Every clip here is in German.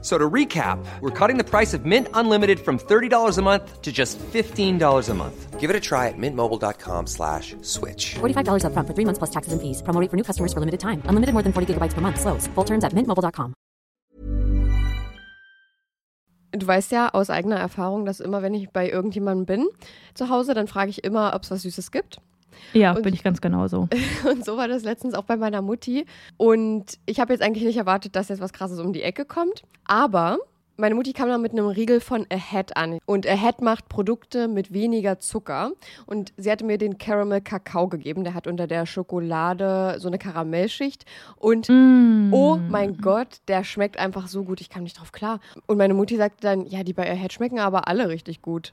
So to recap, we're cutting the price of Mint Unlimited from $30 a month to just $15 a month. Give it a try at mintmobile.com slash switch. $45 up front for three months plus taxes and fees. Promo rate for new customers for limited time. Unlimited more than 40 gigabytes per month. Slows. Full terms at mintmobile.com. Du weißt ja aus eigener Erfahrung, dass immer, wenn ich bei irgendjemandem bin zu Hause, dann frage ich immer, ob es was Süßes gibt. Ja, Und- bin ich ganz genauso. Und so war das letztens auch bei meiner Mutti. Und ich habe jetzt eigentlich nicht erwartet, dass jetzt was Krasses um die Ecke kommt. Aber meine Mutti kam dann mit einem Riegel von Ahead an. Und Ahead macht Produkte mit weniger Zucker. Und sie hatte mir den Caramel Kakao gegeben. Der hat unter der Schokolade so eine Karamellschicht. Und Mm. oh mein Gott, der schmeckt einfach so gut. Ich kam nicht drauf klar. Und meine Mutti sagte dann, ja, die bei Ahead schmecken aber alle richtig gut.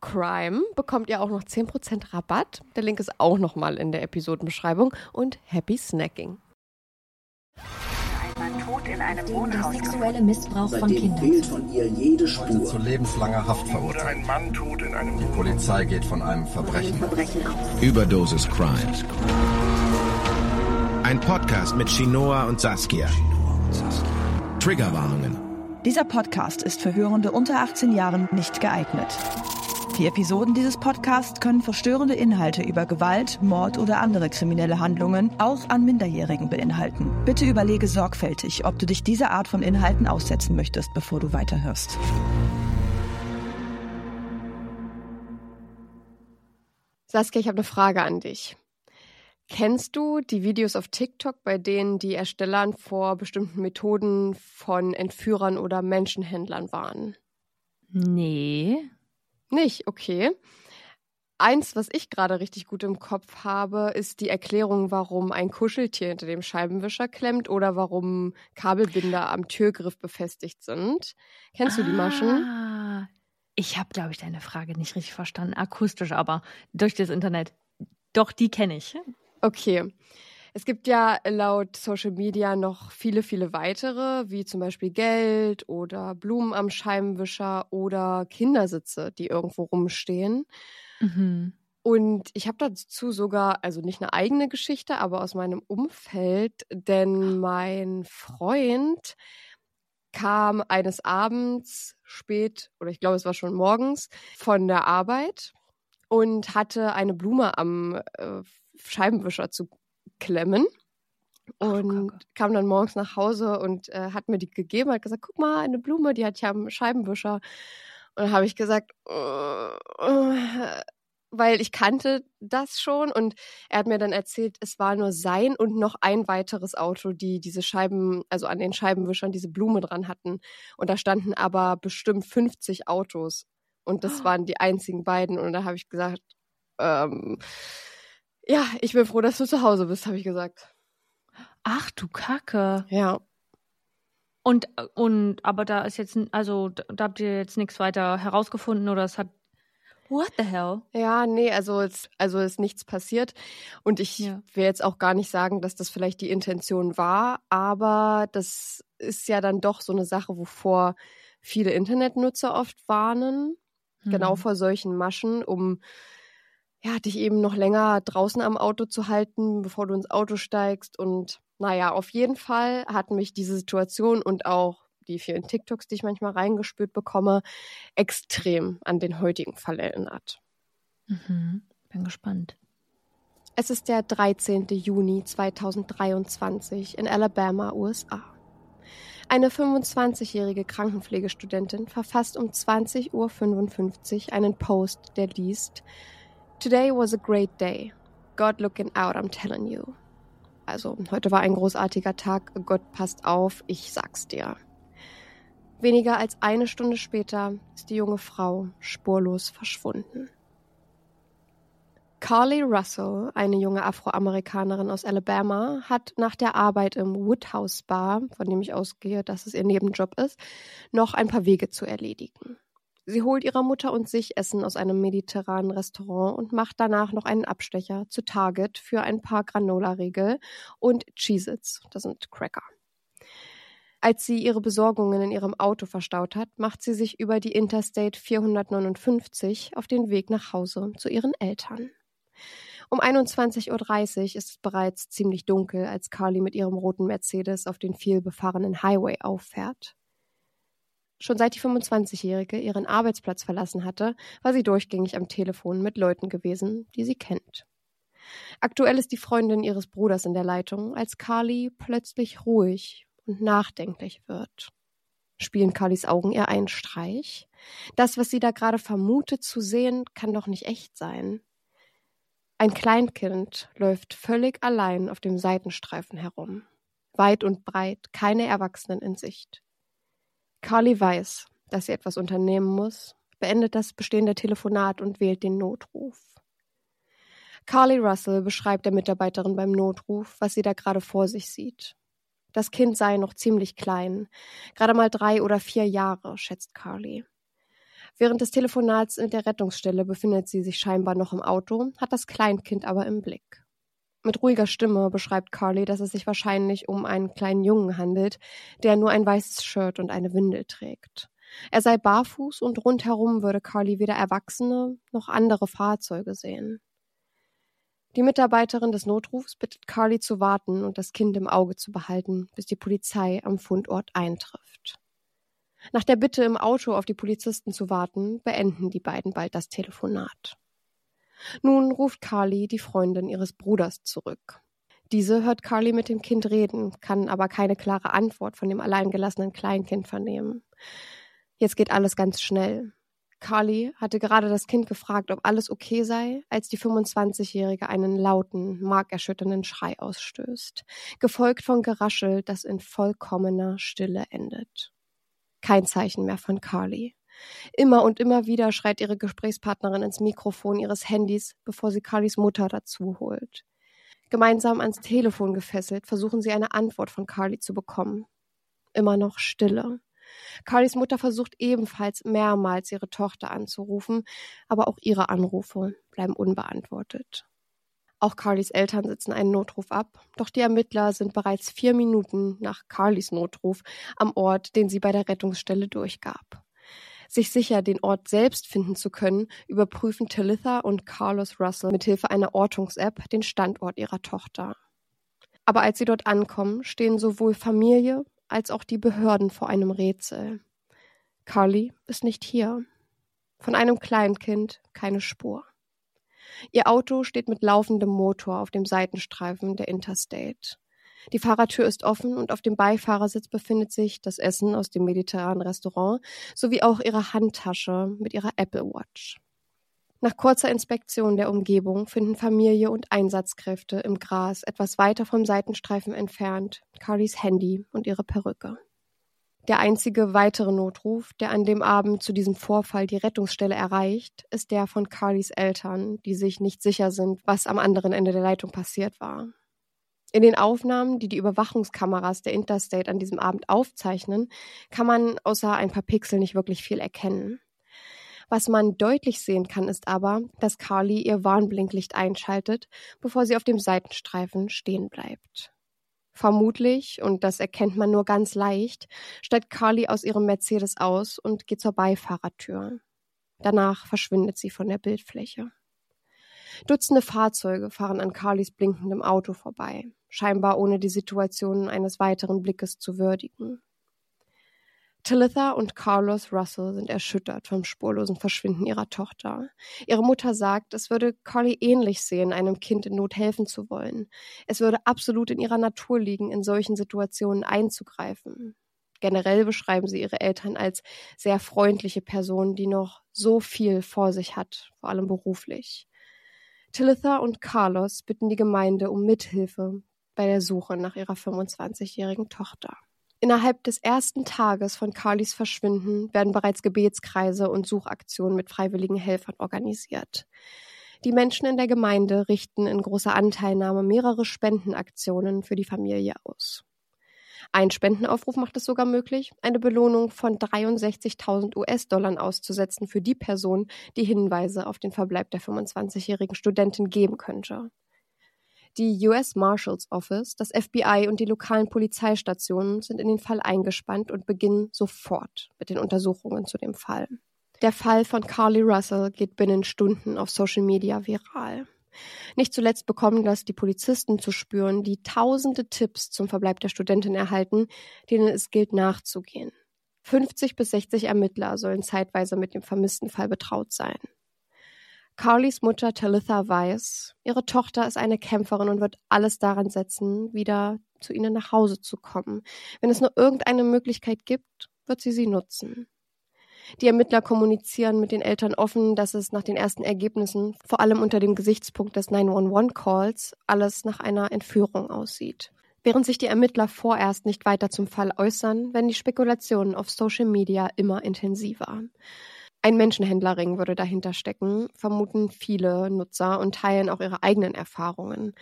CRIME bekommt ihr auch noch 10% Rabatt. Der Link ist auch nochmal in der Episodenbeschreibung. Und happy Snacking. Ein Mann tot in einem Wohnhaus sexuelle Missbrauch von Kindern. fehlt von ihr jede Heute zu Spur. lebenslanger Haft verurteilt. Ein Mann tot in einem Die Polizei geht von einem Verbrechen. Verbrechen aus. Überdosis Crime. Ein Podcast mit Chinoa und Saskia. Triggerwarnungen. Dieser Podcast ist für Hörende unter 18 Jahren nicht geeignet. Die Episoden dieses Podcasts können verstörende Inhalte über Gewalt, Mord oder andere kriminelle Handlungen auch an Minderjährigen beinhalten. Bitte überlege sorgfältig, ob du dich dieser Art von Inhalten aussetzen möchtest, bevor du weiterhörst. Saskia, ich habe eine Frage an dich. Kennst du die Videos auf TikTok, bei denen die Erstellern vor bestimmten Methoden von Entführern oder Menschenhändlern warnen? Nee. Nicht, okay. Eins, was ich gerade richtig gut im Kopf habe, ist die Erklärung, warum ein Kuscheltier hinter dem Scheibenwischer klemmt oder warum Kabelbinder am Türgriff befestigt sind. Kennst du die Maschen? Ah, Ich habe, glaube ich, deine Frage nicht richtig verstanden. Akustisch aber durch das Internet. Doch, die kenne ich. Okay. Es gibt ja laut Social Media noch viele, viele weitere, wie zum Beispiel Geld oder Blumen am Scheibenwischer oder Kindersitze, die irgendwo rumstehen. Mhm. Und ich habe dazu sogar, also nicht eine eigene Geschichte, aber aus meinem Umfeld, denn mein Freund kam eines Abends spät, oder ich glaube, es war schon morgens, von der Arbeit und hatte eine Blume am äh, Scheibenwischer zu klemmen. Und Ach, kam dann morgens nach Hause und äh, hat mir die gegeben, hat gesagt, guck mal, eine Blume, die hat ja am Scheibenwischer. Und dann habe ich gesagt, äh, äh, weil ich kannte das schon und er hat mir dann erzählt, es war nur sein und noch ein weiteres Auto, die diese Scheiben, also an den Scheibenwischern diese Blume dran hatten. Und da standen aber bestimmt 50 Autos und das waren die einzigen beiden. Und da habe ich gesagt, ähm, ja, ich bin froh, dass du zu Hause bist, habe ich gesagt. Ach du Kacke. Ja. Und, und, aber da ist jetzt, also da habt ihr jetzt nichts weiter herausgefunden oder es hat. What the hell? Ja, nee, also es, also ist nichts passiert. Und ich Ja. will jetzt auch gar nicht sagen, dass das vielleicht die Intention war, aber das ist ja dann doch so eine Sache, wovor viele Internetnutzer oft warnen. Genau Hm. vor solchen Maschen, um ja, dich eben noch länger draußen am Auto zu halten, bevor du ins Auto steigst. Und naja, auf jeden Fall hat mich diese Situation und auch die vielen TikToks, die ich manchmal reingespürt bekomme, extrem an den heutigen Fall erinnert. Mhm. Bin gespannt. Es ist der 13. Juni 2023 in Alabama, USA. Eine 25-jährige Krankenpflegestudentin verfasst um 20.55 Uhr einen Post, der liest Today was a great day. God looking out, I'm telling you. Also, heute war ein großartiger Tag. Gott passt auf, ich sag's dir. Weniger als eine Stunde später ist die junge Frau spurlos verschwunden. Carly Russell, eine junge Afroamerikanerin aus Alabama, hat nach der Arbeit im Woodhouse Bar, von dem ich ausgehe, dass es ihr Nebenjob ist, noch ein paar Wege zu erledigen. Sie holt ihrer Mutter und sich Essen aus einem mediterranen Restaurant und macht danach noch einen Abstecher zu Target für ein paar Granola-Riegel und Cheez-Its, das sind Cracker. Als sie ihre Besorgungen in ihrem Auto verstaut hat, macht sie sich über die Interstate 459 auf den Weg nach Hause zu ihren Eltern. Um 21.30 Uhr ist es bereits ziemlich dunkel, als Carly mit ihrem roten Mercedes auf den vielbefahrenen Highway auffährt. Schon seit die 25-Jährige ihren Arbeitsplatz verlassen hatte, war sie durchgängig am Telefon mit Leuten gewesen, die sie kennt. Aktuell ist die Freundin ihres Bruders in der Leitung, als Carly plötzlich ruhig und nachdenklich wird. Spielen Carlys Augen ihr einen Streich? Das, was sie da gerade vermutet zu sehen, kann doch nicht echt sein. Ein Kleinkind läuft völlig allein auf dem Seitenstreifen herum. Weit und breit, keine Erwachsenen in Sicht. Carly weiß, dass sie etwas unternehmen muss, beendet das bestehende Telefonat und wählt den Notruf. Carly Russell beschreibt der Mitarbeiterin beim Notruf, was sie da gerade vor sich sieht. Das Kind sei noch ziemlich klein, gerade mal drei oder vier Jahre, schätzt Carly. Während des Telefonats mit der Rettungsstelle befindet sie sich scheinbar noch im Auto, hat das Kleinkind aber im Blick. Mit ruhiger Stimme beschreibt Carly, dass es sich wahrscheinlich um einen kleinen Jungen handelt, der nur ein weißes Shirt und eine Windel trägt. Er sei barfuß und rundherum würde Carly weder Erwachsene noch andere Fahrzeuge sehen. Die Mitarbeiterin des Notrufs bittet Carly zu warten und das Kind im Auge zu behalten, bis die Polizei am Fundort eintrifft. Nach der Bitte, im Auto auf die Polizisten zu warten, beenden die beiden bald das Telefonat. Nun ruft Carly die Freundin ihres Bruders zurück. Diese hört Carly mit dem Kind reden, kann aber keine klare Antwort von dem alleingelassenen Kleinkind vernehmen. Jetzt geht alles ganz schnell. Carly hatte gerade das Kind gefragt, ob alles okay sei, als die 25-Jährige einen lauten, markerschütternden Schrei ausstößt, gefolgt von Geraschel, das in vollkommener Stille endet. Kein Zeichen mehr von Carly. Immer und immer wieder schreit ihre Gesprächspartnerin ins Mikrofon ihres Handys, bevor sie Carlys Mutter dazu holt. Gemeinsam ans Telefon gefesselt, versuchen sie eine Antwort von Carly zu bekommen. Immer noch Stille. Carlys Mutter versucht ebenfalls mehrmals ihre Tochter anzurufen, aber auch ihre Anrufe bleiben unbeantwortet. Auch Carlys Eltern sitzen einen Notruf ab, doch die Ermittler sind bereits vier Minuten nach Carlys Notruf am Ort, den sie bei der Rettungsstelle durchgab. Sich sicher, den Ort selbst finden zu können, überprüfen Talitha und Carlos Russell mithilfe einer Ortungs-App den Standort ihrer Tochter. Aber als sie dort ankommen, stehen sowohl Familie als auch die Behörden vor einem Rätsel. Carly ist nicht hier. Von einem Kleinkind keine Spur. Ihr Auto steht mit laufendem Motor auf dem Seitenstreifen der Interstate. Die Fahrertür ist offen und auf dem Beifahrersitz befindet sich das Essen aus dem mediterranen Restaurant sowie auch ihre Handtasche mit ihrer Apple Watch. Nach kurzer Inspektion der Umgebung finden Familie und Einsatzkräfte im Gras etwas weiter vom Seitenstreifen entfernt Carlys Handy und ihre Perücke. Der einzige weitere Notruf, der an dem Abend zu diesem Vorfall die Rettungsstelle erreicht, ist der von Carlys Eltern, die sich nicht sicher sind, was am anderen Ende der Leitung passiert war. In den Aufnahmen, die die Überwachungskameras der Interstate an diesem Abend aufzeichnen, kann man außer ein paar Pixel nicht wirklich viel erkennen. Was man deutlich sehen kann, ist aber, dass Carly ihr Warnblinklicht einschaltet, bevor sie auf dem Seitenstreifen stehen bleibt. Vermutlich, und das erkennt man nur ganz leicht, steigt Carly aus ihrem Mercedes aus und geht zur Beifahrertür. Danach verschwindet sie von der Bildfläche. Dutzende Fahrzeuge fahren an Carlys blinkendem Auto vorbei, scheinbar ohne die Situation eines weiteren Blickes zu würdigen. Talitha und Carlos Russell sind erschüttert vom spurlosen Verschwinden ihrer Tochter. Ihre Mutter sagt, es würde Carly ähnlich sehen, einem Kind in Not helfen zu wollen. Es würde absolut in ihrer Natur liegen, in solchen Situationen einzugreifen. Generell beschreiben sie ihre Eltern als sehr freundliche Personen, die noch so viel vor sich hat, vor allem beruflich. Talitha und Carlos bitten die Gemeinde um Mithilfe bei der Suche nach ihrer 25-jährigen Tochter. Innerhalb des ersten Tages von Carlys Verschwinden werden bereits Gebetskreise und Suchaktionen mit freiwilligen Helfern organisiert. Die Menschen in der Gemeinde richten in großer Anteilnahme mehrere Spendenaktionen für die Familie aus. Ein Spendenaufruf macht es sogar möglich, eine Belohnung von 63.000 US-Dollar auszusetzen für die Person, die Hinweise auf den Verbleib der 25-jährigen Studentin geben könnte. Die US Marshals Office, das FBI und die lokalen Polizeistationen sind in den Fall eingespannt und beginnen sofort mit den Untersuchungen zu dem Fall. Der Fall von Carly Russell geht binnen Stunden auf Social Media viral. Nicht zuletzt bekommen das die Polizisten zu spüren, die tausende Tipps zum Verbleib der Studentin erhalten, denen es gilt nachzugehen. 50 bis 60 Ermittler sollen zeitweise mit dem vermissten Fall betraut sein. Carlys Mutter Talitha weiß, ihre Tochter ist eine Kämpferin und wird alles daran setzen, wieder zu ihnen nach Hause zu kommen. Wenn es nur irgendeine Möglichkeit gibt, wird sie sie nutzen. Die Ermittler kommunizieren mit den Eltern offen, dass es nach den ersten Ergebnissen, vor allem unter dem Gesichtspunkt des 911-Calls, alles nach einer Entführung aussieht. Während sich die Ermittler vorerst nicht weiter zum Fall äußern, werden die Spekulationen auf Social Media immer intensiver. Ein Menschenhändlerring würde dahinter stecken, vermuten viele Nutzer und teilen auch ihre eigenen Erfahrungen.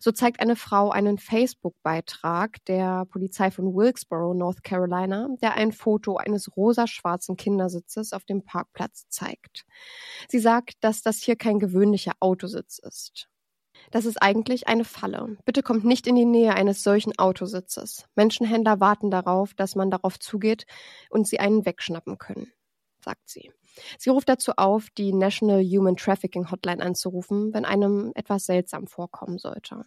So zeigt eine Frau einen Facebook-Beitrag der Polizei von Wilkesboro, North Carolina, der ein Foto eines rosa-schwarzen Kindersitzes auf dem Parkplatz zeigt. Sie sagt, dass das hier kein gewöhnlicher Autositz ist. Das ist eigentlich eine Falle. Bitte kommt nicht in die Nähe eines solchen Autositzes. Menschenhändler warten darauf, dass man darauf zugeht und sie einen wegschnappen können, sagt sie. Sie ruft dazu auf, die National Human Trafficking Hotline anzurufen, wenn einem etwas seltsam vorkommen sollte.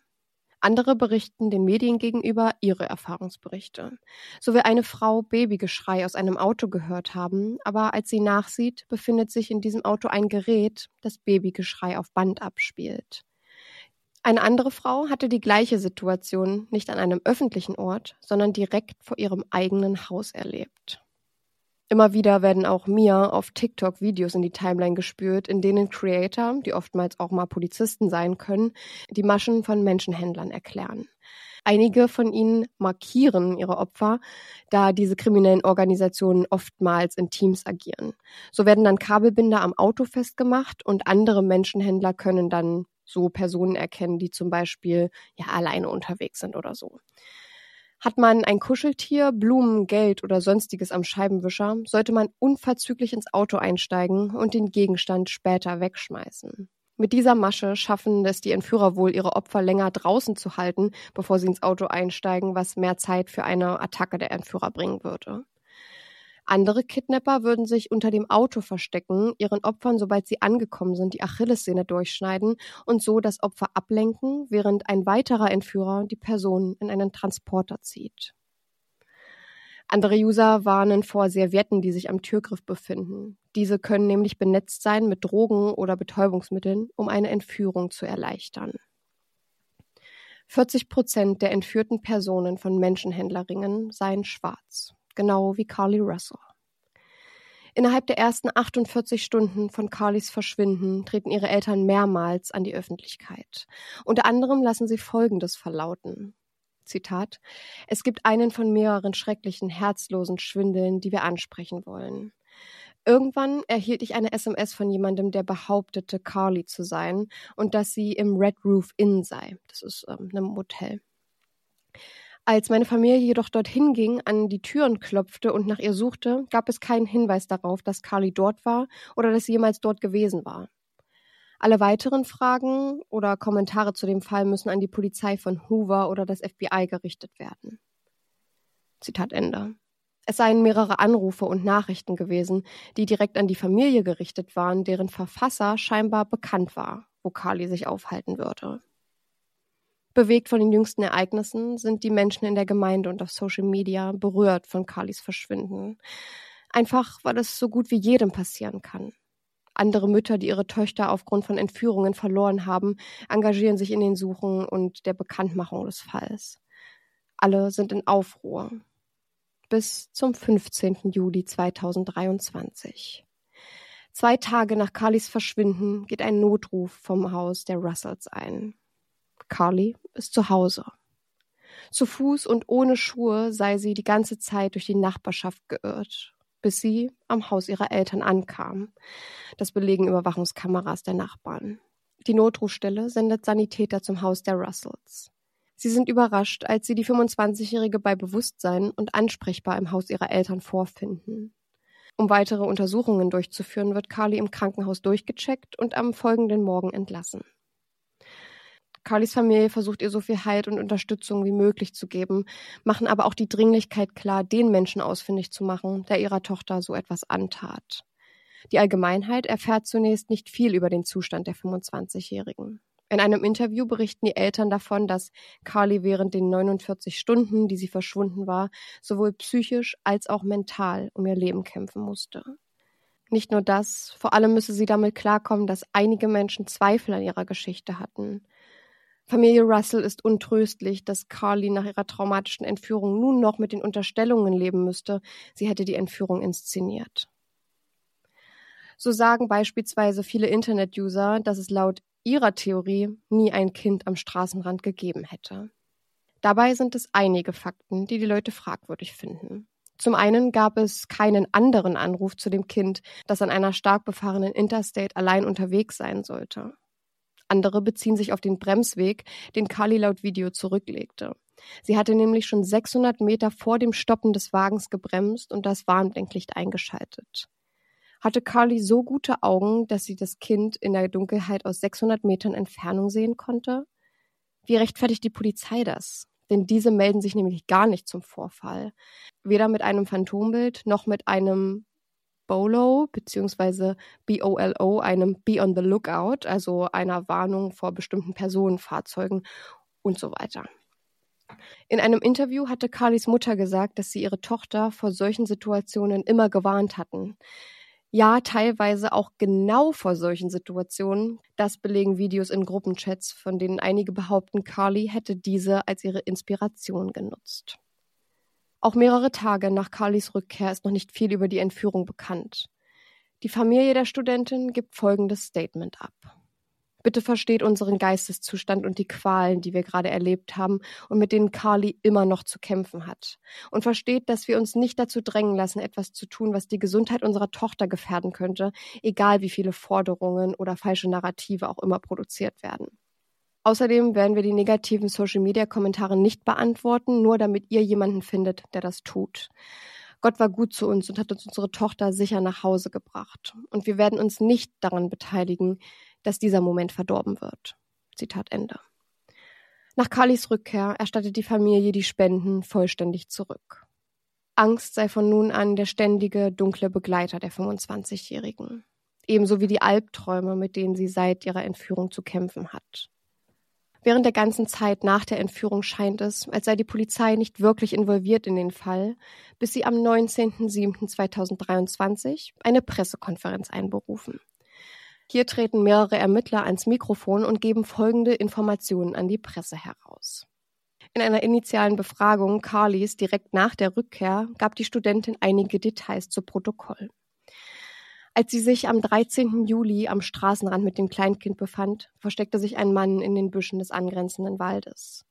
Andere berichten den Medien gegenüber ihre Erfahrungsberichte. So will eine Frau Babygeschrei aus einem Auto gehört haben, aber als sie nachsieht, befindet sich in diesem Auto ein Gerät, das Babygeschrei auf Band abspielt. Eine andere Frau hatte die gleiche Situation nicht an einem öffentlichen Ort, sondern direkt vor ihrem eigenen Haus erlebt. Immer wieder werden auch mir auf TikTok Videos in die Timeline gespürt, in denen Creator, die oftmals auch mal Polizisten sein können, die Maschen von Menschenhändlern erklären. Einige von ihnen markieren ihre Opfer, da diese kriminellen Organisationen oftmals in Teams agieren. So werden dann Kabelbinder am Auto festgemacht und andere Menschenhändler können dann so Personen erkennen, die zum Beispiel ja alleine unterwegs sind oder so. Hat man ein Kuscheltier, Blumen, Geld oder sonstiges am Scheibenwischer, sollte man unverzüglich ins Auto einsteigen und den Gegenstand später wegschmeißen. Mit dieser Masche schaffen es die Entführer wohl, ihre Opfer länger draußen zu halten, bevor sie ins Auto einsteigen, was mehr Zeit für eine Attacke der Entführer bringen würde. Andere Kidnapper würden sich unter dem Auto verstecken, ihren Opfern, sobald sie angekommen sind, die Achillessehne durchschneiden und so das Opfer ablenken, während ein weiterer Entführer die Person in einen Transporter zieht. Andere User warnen vor Servietten, die sich am Türgriff befinden. Diese können nämlich benetzt sein mit Drogen oder Betäubungsmitteln, um eine Entführung zu erleichtern. 40 Prozent der entführten Personen von Menschenhändlerringen seien schwarz, genau wie Carly Russell. Innerhalb der ersten 48 Stunden von Carlys Verschwinden treten ihre Eltern mehrmals an die Öffentlichkeit. Unter anderem lassen sie Folgendes verlauten. Zitat, es gibt einen von mehreren schrecklichen, herzlosen Schwindeln, die wir ansprechen wollen. Irgendwann erhielt ich eine SMS von jemandem, der behauptete, Carly zu sein und dass sie im Red Roof Inn sei. Das ist ähm, ein Motel. Als meine Familie jedoch dorthin ging, an die Türen klopfte und nach ihr suchte, gab es keinen Hinweis darauf, dass Carly dort war oder dass sie jemals dort gewesen war. Alle weiteren Fragen oder Kommentare zu dem Fall müssen an die Polizei von Hoover oder das FBI gerichtet werden. Zitat Ende. Es seien mehrere Anrufe und Nachrichten gewesen, die direkt an die Familie gerichtet waren, deren Verfasser scheinbar bekannt war, wo Carly sich aufhalten würde. Bewegt von den jüngsten Ereignissen sind die Menschen in der Gemeinde und auf Social Media berührt von Carlys Verschwinden. Einfach, weil es so gut wie jedem passieren kann. Andere Mütter, die ihre Töchter aufgrund von Entführungen verloren haben, engagieren sich in den Suchen und der Bekanntmachung des Falls. Alle sind in Aufruhr. Bis zum 15. Juli 2023. Zwei Tage nach Carlys Verschwinden geht ein Notruf vom Haus der Russells ein. Carly ist zu Hause. Zu Fuß und ohne Schuhe sei sie die ganze Zeit durch die Nachbarschaft geirrt bis sie am Haus ihrer Eltern ankam. Das belegen Überwachungskameras der Nachbarn. Die Notrufstelle sendet Sanitäter zum Haus der Russells. Sie sind überrascht, als sie die 25-Jährige bei Bewusstsein und ansprechbar im Haus ihrer Eltern vorfinden. Um weitere Untersuchungen durchzuführen, wird Carly im Krankenhaus durchgecheckt und am folgenden Morgen entlassen. Carlys Familie versucht ihr so viel Halt und Unterstützung wie möglich zu geben, machen aber auch die Dringlichkeit klar, den Menschen ausfindig zu machen, der ihrer Tochter so etwas antat. Die Allgemeinheit erfährt zunächst nicht viel über den Zustand der 25-Jährigen. In einem Interview berichten die Eltern davon, dass Carly während den 49 Stunden, die sie verschwunden war, sowohl psychisch als auch mental um ihr Leben kämpfen musste. Nicht nur das, vor allem müsse sie damit klarkommen, dass einige Menschen Zweifel an ihrer Geschichte hatten. Familie Russell ist untröstlich, dass Carly nach ihrer traumatischen Entführung nun noch mit den Unterstellungen leben müsste, sie hätte die Entführung inszeniert. So sagen beispielsweise viele Internet-User, dass es laut ihrer Theorie nie ein Kind am Straßenrand gegeben hätte. Dabei sind es einige Fakten, die die Leute fragwürdig finden. Zum einen gab es keinen anderen Anruf zu dem Kind, das an einer stark befahrenen Interstate allein unterwegs sein sollte. Andere beziehen sich auf den Bremsweg, den Kali laut Video zurücklegte. Sie hatte nämlich schon 600 Meter vor dem Stoppen des Wagens gebremst und das Warnblinklicht eingeschaltet. Hatte Carly so gute Augen, dass sie das Kind in der Dunkelheit aus 600 Metern Entfernung sehen konnte? Wie rechtfertigt die Polizei das? Denn diese melden sich nämlich gar nicht zum Vorfall. Weder mit einem Phantombild noch mit einem BOLO bzw. BOLO, einem Be on the Lookout, also einer Warnung vor bestimmten Personen, Fahrzeugen und so weiter. In einem Interview hatte Carlys Mutter gesagt, dass sie ihre Tochter vor solchen Situationen immer gewarnt hatten. Ja, teilweise auch genau vor solchen Situationen. Das belegen Videos in Gruppenchats, von denen einige behaupten, Carly hätte diese als ihre Inspiration genutzt. Auch mehrere Tage nach Carlys Rückkehr ist noch nicht viel über die Entführung bekannt. Die Familie der Studentin gibt folgendes Statement ab. Bitte versteht unseren Geisteszustand und die Qualen, die wir gerade erlebt haben und mit denen Carly immer noch zu kämpfen hat. Und versteht, dass wir uns nicht dazu drängen lassen, etwas zu tun, was die Gesundheit unserer Tochter gefährden könnte, egal wie viele Forderungen oder falsche Narrative auch immer produziert werden. Außerdem werden wir die negativen Social-Media-Kommentare nicht beantworten, nur damit ihr jemanden findet, der das tut. Gott war gut zu uns und hat uns unsere Tochter sicher nach Hause gebracht. Und wir werden uns nicht daran beteiligen, dass dieser Moment verdorben wird. Zitat Ende. Nach Carlys Rückkehr erstattet die Familie die Spenden vollständig zurück. Angst sei von nun an der ständige, dunkle Begleiter der 25-Jährigen. Ebenso wie die Albträume, mit denen sie seit ihrer Entführung zu kämpfen hat. Während der ganzen Zeit nach der Entführung scheint es, als sei die Polizei nicht wirklich involviert in den Fall, bis sie am 19.07.2023 eine Pressekonferenz einberufen. Hier treten mehrere Ermittler ans Mikrofon und geben folgende Informationen an die Presse heraus. In einer initialen Befragung Carlys direkt nach der Rückkehr gab die Studentin einige Details zu Protokoll. Als sie sich am 13. Juli am Straßenrand mit dem Kleinkind befand, versteckte sich ein Mann in den Büschen des angrenzenden Waldes.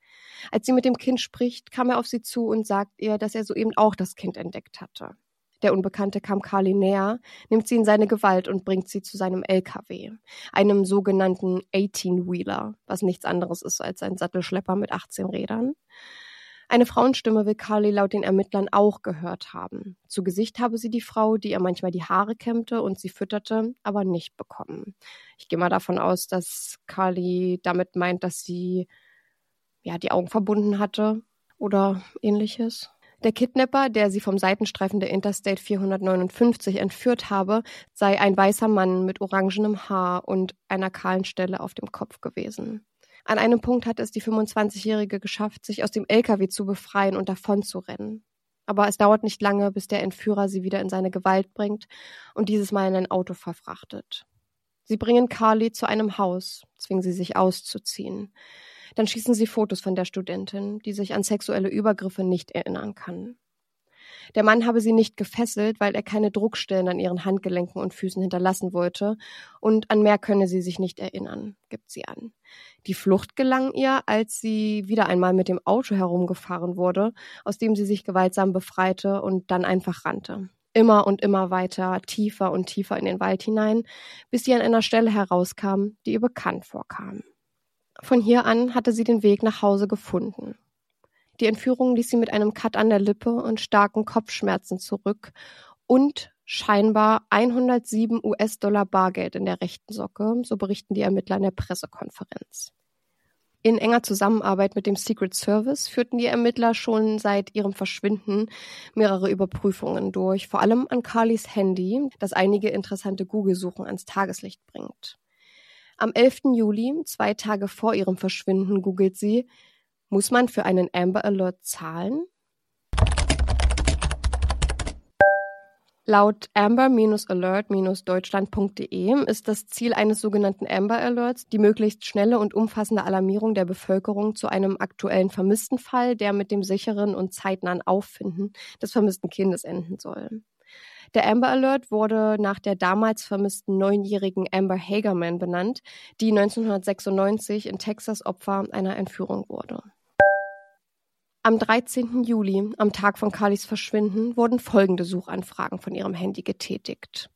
Als sie mit dem Kind spricht, kam er auf sie zu und sagt ihr, dass er soeben auch das Kind entdeckt hatte. Der Unbekannte kam Carly näher, nimmt sie in seine Gewalt und bringt sie zu seinem LKW, einem sogenannten 18-Wheeler, was nichts anderes ist als ein Sattelschlepper mit 18 Rädern. Eine Frauenstimme will Carly laut den Ermittlern auch gehört haben. Zu Gesicht habe sie die Frau, die ihr manchmal die Haare kämmte und sie fütterte, aber nicht bekommen. Ich gehe mal davon aus, dass Carly damit meint, dass sie ja die Augen verbunden hatte oder ähnliches. Der Kidnapper, der sie vom Seitenstreifen der Interstate 459 entführt habe, sei ein weißer Mann mit orangenem Haar und einer kahlen Stelle auf dem Kopf gewesen. An einem Punkt hatte es die 25-Jährige geschafft, sich aus dem LKW zu befreien und davon zu rennen. Aber es dauert nicht lange, bis der Entführer sie wieder in seine Gewalt bringt und dieses Mal in ein Auto verfrachtet. Sie bringen Carly zu einem Haus, zwingen sie sich auszuziehen. Dann schießen sie Fotos von der Studentin, die sich an sexuelle Übergriffe nicht erinnern kann. Der Mann habe sie nicht gefesselt, weil er keine Druckstellen an ihren Handgelenken und Füßen hinterlassen wollte, und an mehr könne sie sich nicht erinnern, gibt sie an. Die Flucht gelang ihr, als sie wieder einmal mit dem Auto herumgefahren wurde, aus dem sie sich gewaltsam befreite und dann einfach rannte. Immer und immer weiter, tiefer und tiefer in den Wald hinein, bis sie an einer Stelle herauskam, die ihr bekannt vorkam. Von hier an hatte sie den Weg nach Hause gefunden. Die Entführung ließ sie mit einem Cut an der Lippe und starken Kopfschmerzen zurück und scheinbar 107 US-Dollar Bargeld in der rechten Socke, so berichten die Ermittler in der Pressekonferenz. In enger Zusammenarbeit mit dem Secret Service führten die Ermittler schon seit ihrem Verschwinden mehrere Überprüfungen durch, vor allem an Carlys Handy, das einige interessante Google-Suchen ans Tageslicht bringt. Am 11. Juli, zwei Tage vor ihrem Verschwinden, googelt sie muss man für einen Amber Alert zahlen? Laut amber-alert-deutschland.de ist das Ziel eines sogenannten Amber Alerts die möglichst schnelle und umfassende Alarmierung der Bevölkerung zu einem aktuellen Vermisstenfall, der mit dem sicheren und zeitnahen Auffinden des vermissten Kindes enden soll. Der Amber Alert wurde nach der damals vermissten neunjährigen Amber Hagerman benannt, die 1996 in Texas Opfer einer Entführung wurde. Am 13. Juli, am Tag von Carlys Verschwinden, wurden folgende Suchanfragen von ihrem Handy getätigt.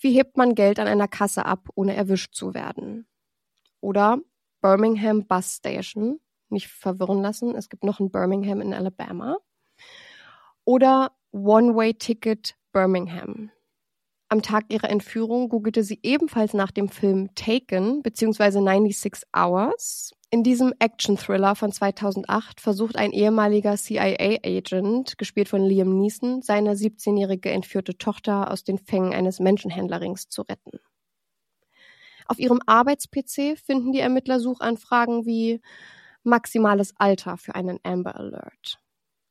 Wie hebt man Geld an einer Kasse ab, ohne erwischt zu werden? Oder Birmingham Bus Station, nicht verwirren lassen, es gibt noch ein Birmingham in Alabama. Oder One-Way-Ticket Birmingham. Am Tag ihrer Entführung googelte sie ebenfalls nach dem Film Taken bzw. 96 Hours. In diesem Action-Thriller von 2008 versucht ein ehemaliger CIA-Agent, gespielt von Liam Neeson, seine 17-jährige entführte Tochter aus den Fängen eines Menschenhändlerrings zu retten. Auf ihrem Arbeits-PC finden die Ermittler Suchanfragen wie maximales Alter für einen Amber Alert.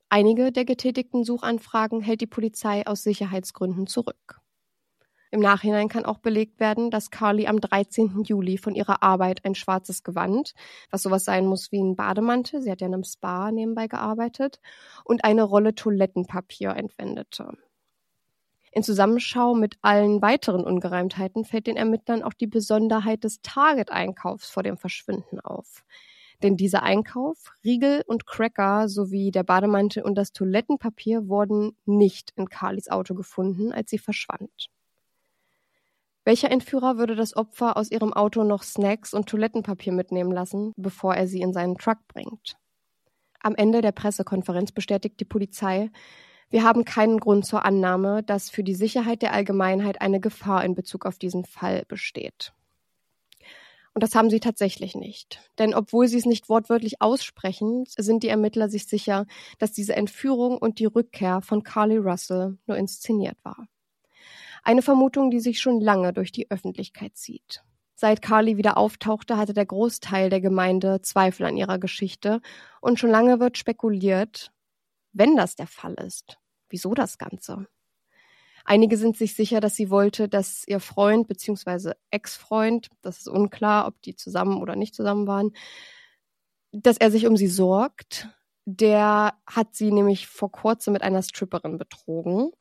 Einige der getätigten Suchanfragen hält die Polizei aus Sicherheitsgründen zurück. Im Nachhinein kann auch belegt werden, dass Carly am 13. Juli von ihrer Arbeit ein schwarzes Gewand, was sowas sein muss wie ein Bademantel, sie hat ja in einem Spa nebenbei gearbeitet, und eine Rolle Toilettenpapier entwendete. In Zusammenschau mit allen weiteren Ungereimtheiten fällt den Ermittlern auch die Besonderheit des Target-Einkaufs vor dem Verschwinden auf. Denn dieser Einkauf, Riegel und Cracker sowie der Bademantel und das Toilettenpapier wurden nicht in Carlys Auto gefunden, als sie verschwand. Welcher Entführer würde das Opfer aus ihrem Auto noch Snacks und Toilettenpapier mitnehmen lassen, bevor er sie in seinen Truck bringt? Am Ende der Pressekonferenz bestätigt die Polizei, wir haben keinen Grund zur Annahme, dass für die Sicherheit der Allgemeinheit eine Gefahr in Bezug auf diesen Fall besteht. Und das haben sie tatsächlich nicht. Denn obwohl sie es nicht wortwörtlich aussprechen, sind die Ermittler sich sicher, dass diese Entführung und die Rückkehr von Carly Russell nur inszeniert war. Eine Vermutung, die sich schon lange durch die Öffentlichkeit zieht. Seit Carly wieder auftauchte, hatte der Großteil der Gemeinde Zweifel an ihrer Geschichte und schon lange wird spekuliert, wenn das der Fall ist, wieso das Ganze? Einige sind sich sicher, dass sie wollte, dass ihr Freund bzw. Ex-Freund, das ist unklar, ob die zusammen oder nicht zusammen waren, dass er sich um sie sorgt. Der hat sie nämlich vor kurzem mit einer Stripperin betrogen.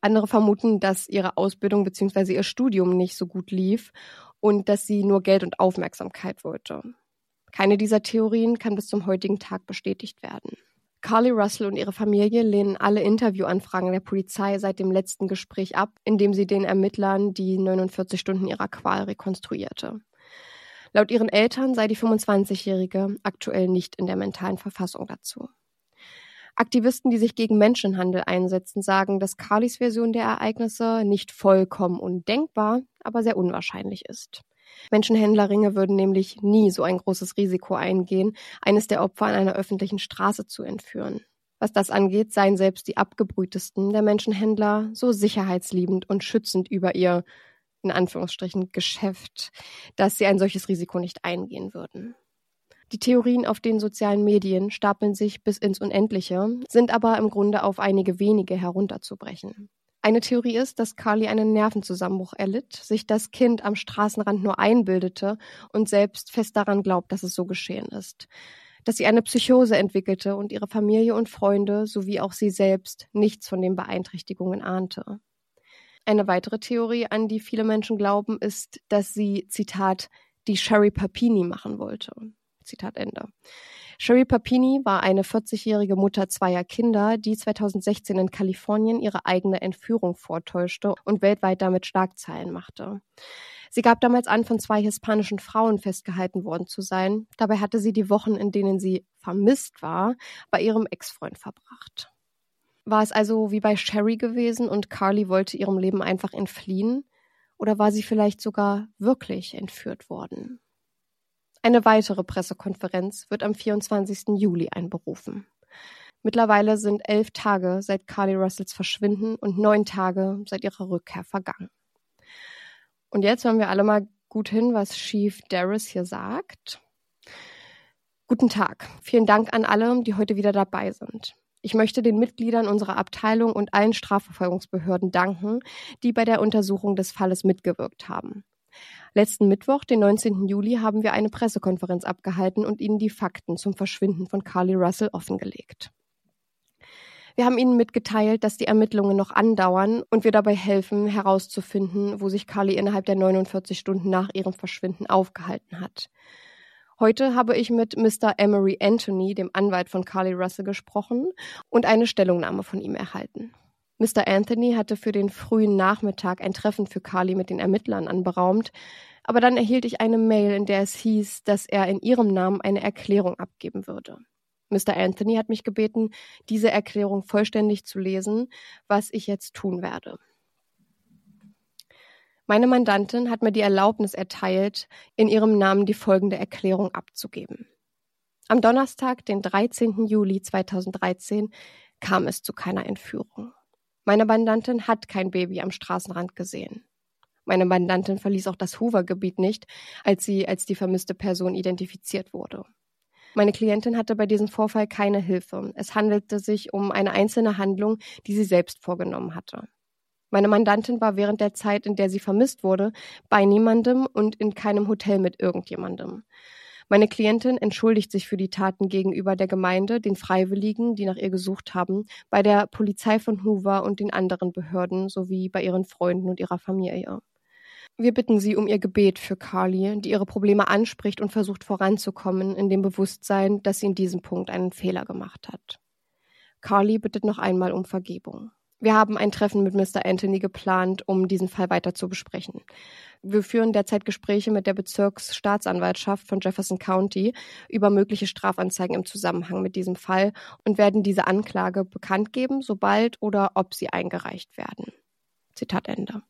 Andere vermuten, dass ihre Ausbildung bzw. ihr Studium nicht so gut lief und dass sie nur Geld und Aufmerksamkeit wollte. Keine dieser Theorien kann bis zum heutigen Tag bestätigt werden. Carly Russell und ihre Familie lehnen alle Interviewanfragen der Polizei seit dem letzten Gespräch ab, indem sie den Ermittlern die 49 Stunden ihrer Qual rekonstruierte. Laut ihren Eltern sei die 25-Jährige aktuell nicht in der mentalen Verfassung dazu. Aktivisten, die sich gegen Menschenhandel einsetzen, sagen, dass Carlys Version der Ereignisse nicht vollkommen undenkbar, aber sehr unwahrscheinlich ist. Menschenhändlerringe würden nämlich nie so ein großes Risiko eingehen, eines der Opfer an einer öffentlichen Straße zu entführen. Was das angeht, seien selbst die abgebrühtesten der Menschenhändler so sicherheitsliebend und schützend über ihr, in Anführungsstrichen, Geschäft, dass sie ein solches Risiko nicht eingehen würden. Die Theorien auf den sozialen Medien stapeln sich bis ins Unendliche, sind aber im Grunde auf einige wenige herunterzubrechen. Eine Theorie ist, dass Carly einen Nervenzusammenbruch erlitt, sich das Kind am Straßenrand nur einbildete und selbst fest daran glaubt, dass es so geschehen ist. Dass sie eine Psychose entwickelte und ihre Familie und Freunde sowie auch sie selbst nichts von den Beeinträchtigungen ahnte. Eine weitere Theorie, an die viele Menschen glauben, ist, dass sie, Zitat, die Sherry Papini machen wollte. Zitat Ende. Sherry Papini war eine 40-jährige Mutter zweier Kinder, die 2016 in Kalifornien ihre eigene Entführung vortäuschte und weltweit damit Schlagzeilen machte. Sie gab damals an, von zwei hispanischen Frauen festgehalten worden zu sein. Dabei hatte sie die Wochen, in denen sie vermisst war, bei ihrem Ex-Freund verbracht. War es also wie bei Sherry gewesen und Carly wollte ihrem Leben einfach entfliehen? Oder war sie vielleicht sogar wirklich entführt worden? Eine weitere Pressekonferenz wird am 24. Juli einberufen. Mittlerweile sind elf Tage seit Carly Russells Verschwinden und neun Tage seit ihrer Rückkehr vergangen. Und jetzt hören wir alle mal gut hin, was Chief Darris hier sagt. Guten Tag. Vielen Dank an alle, die heute wieder dabei sind. Ich möchte den Mitgliedern unserer Abteilung und allen Strafverfolgungsbehörden danken, die bei der Untersuchung des Falles mitgewirkt haben. Letzten Mittwoch, den 19. Juli, haben wir eine Pressekonferenz abgehalten und Ihnen die Fakten zum Verschwinden von Carly Russell offengelegt. Wir haben Ihnen mitgeteilt, dass die Ermittlungen noch andauern und wir dabei helfen, herauszufinden, wo sich Carly innerhalb der 49 Stunden nach ihrem Verschwinden aufgehalten hat. Heute habe ich mit Mr. Emery Anthony, dem Anwalt von Carly Russell, gesprochen und eine Stellungnahme von ihm erhalten. Mr. Anthony hatte für den frühen Nachmittag ein Treffen für Carly mit den Ermittlern anberaumt, aber dann erhielt ich eine Mail, in der es hieß, dass er in ihrem Namen eine Erklärung abgeben würde. Mr. Anthony hat mich gebeten, diese Erklärung vollständig zu lesen, was ich jetzt tun werde. Meine Mandantin hat mir die Erlaubnis erteilt, in ihrem Namen die folgende Erklärung abzugeben. Am Donnerstag, den 13. Juli 2013, kam es zu keiner Entführung. Meine Mandantin hat kein Baby am Straßenrand gesehen. Meine Mandantin verließ auch das Hoover-Gebiet nicht, als sie als die vermisste Person identifiziert wurde. Meine Klientin hatte bei diesem Vorfall keine Hilfe. Es handelte sich um eine einzelne Handlung, die sie selbst vorgenommen hatte. Meine Mandantin war während der Zeit, in der sie vermisst wurde, bei niemandem und in keinem Hotel mit irgendjemandem. Meine Klientin entschuldigt sich für die Taten gegenüber der Gemeinde, den Freiwilligen, die nach ihr gesucht haben, bei der Polizei von Hoover und den anderen Behörden sowie bei ihren Freunden und ihrer Familie. Wir bitten Sie um Ihr Gebet für Carly, die ihre Probleme anspricht und versucht voranzukommen, in dem Bewusstsein, dass sie in diesem Punkt einen Fehler gemacht hat. Carly bittet noch einmal um Vergebung. Wir haben ein Treffen mit Mr. Anthony geplant, um diesen Fall weiter zu besprechen. Wir führen derzeit Gespräche mit der Bezirksstaatsanwaltschaft von Jefferson County über mögliche Strafanzeigen im Zusammenhang mit diesem Fall und werden diese Anklage bekannt geben, sobald oder ob sie eingereicht werden. Zitat Ende.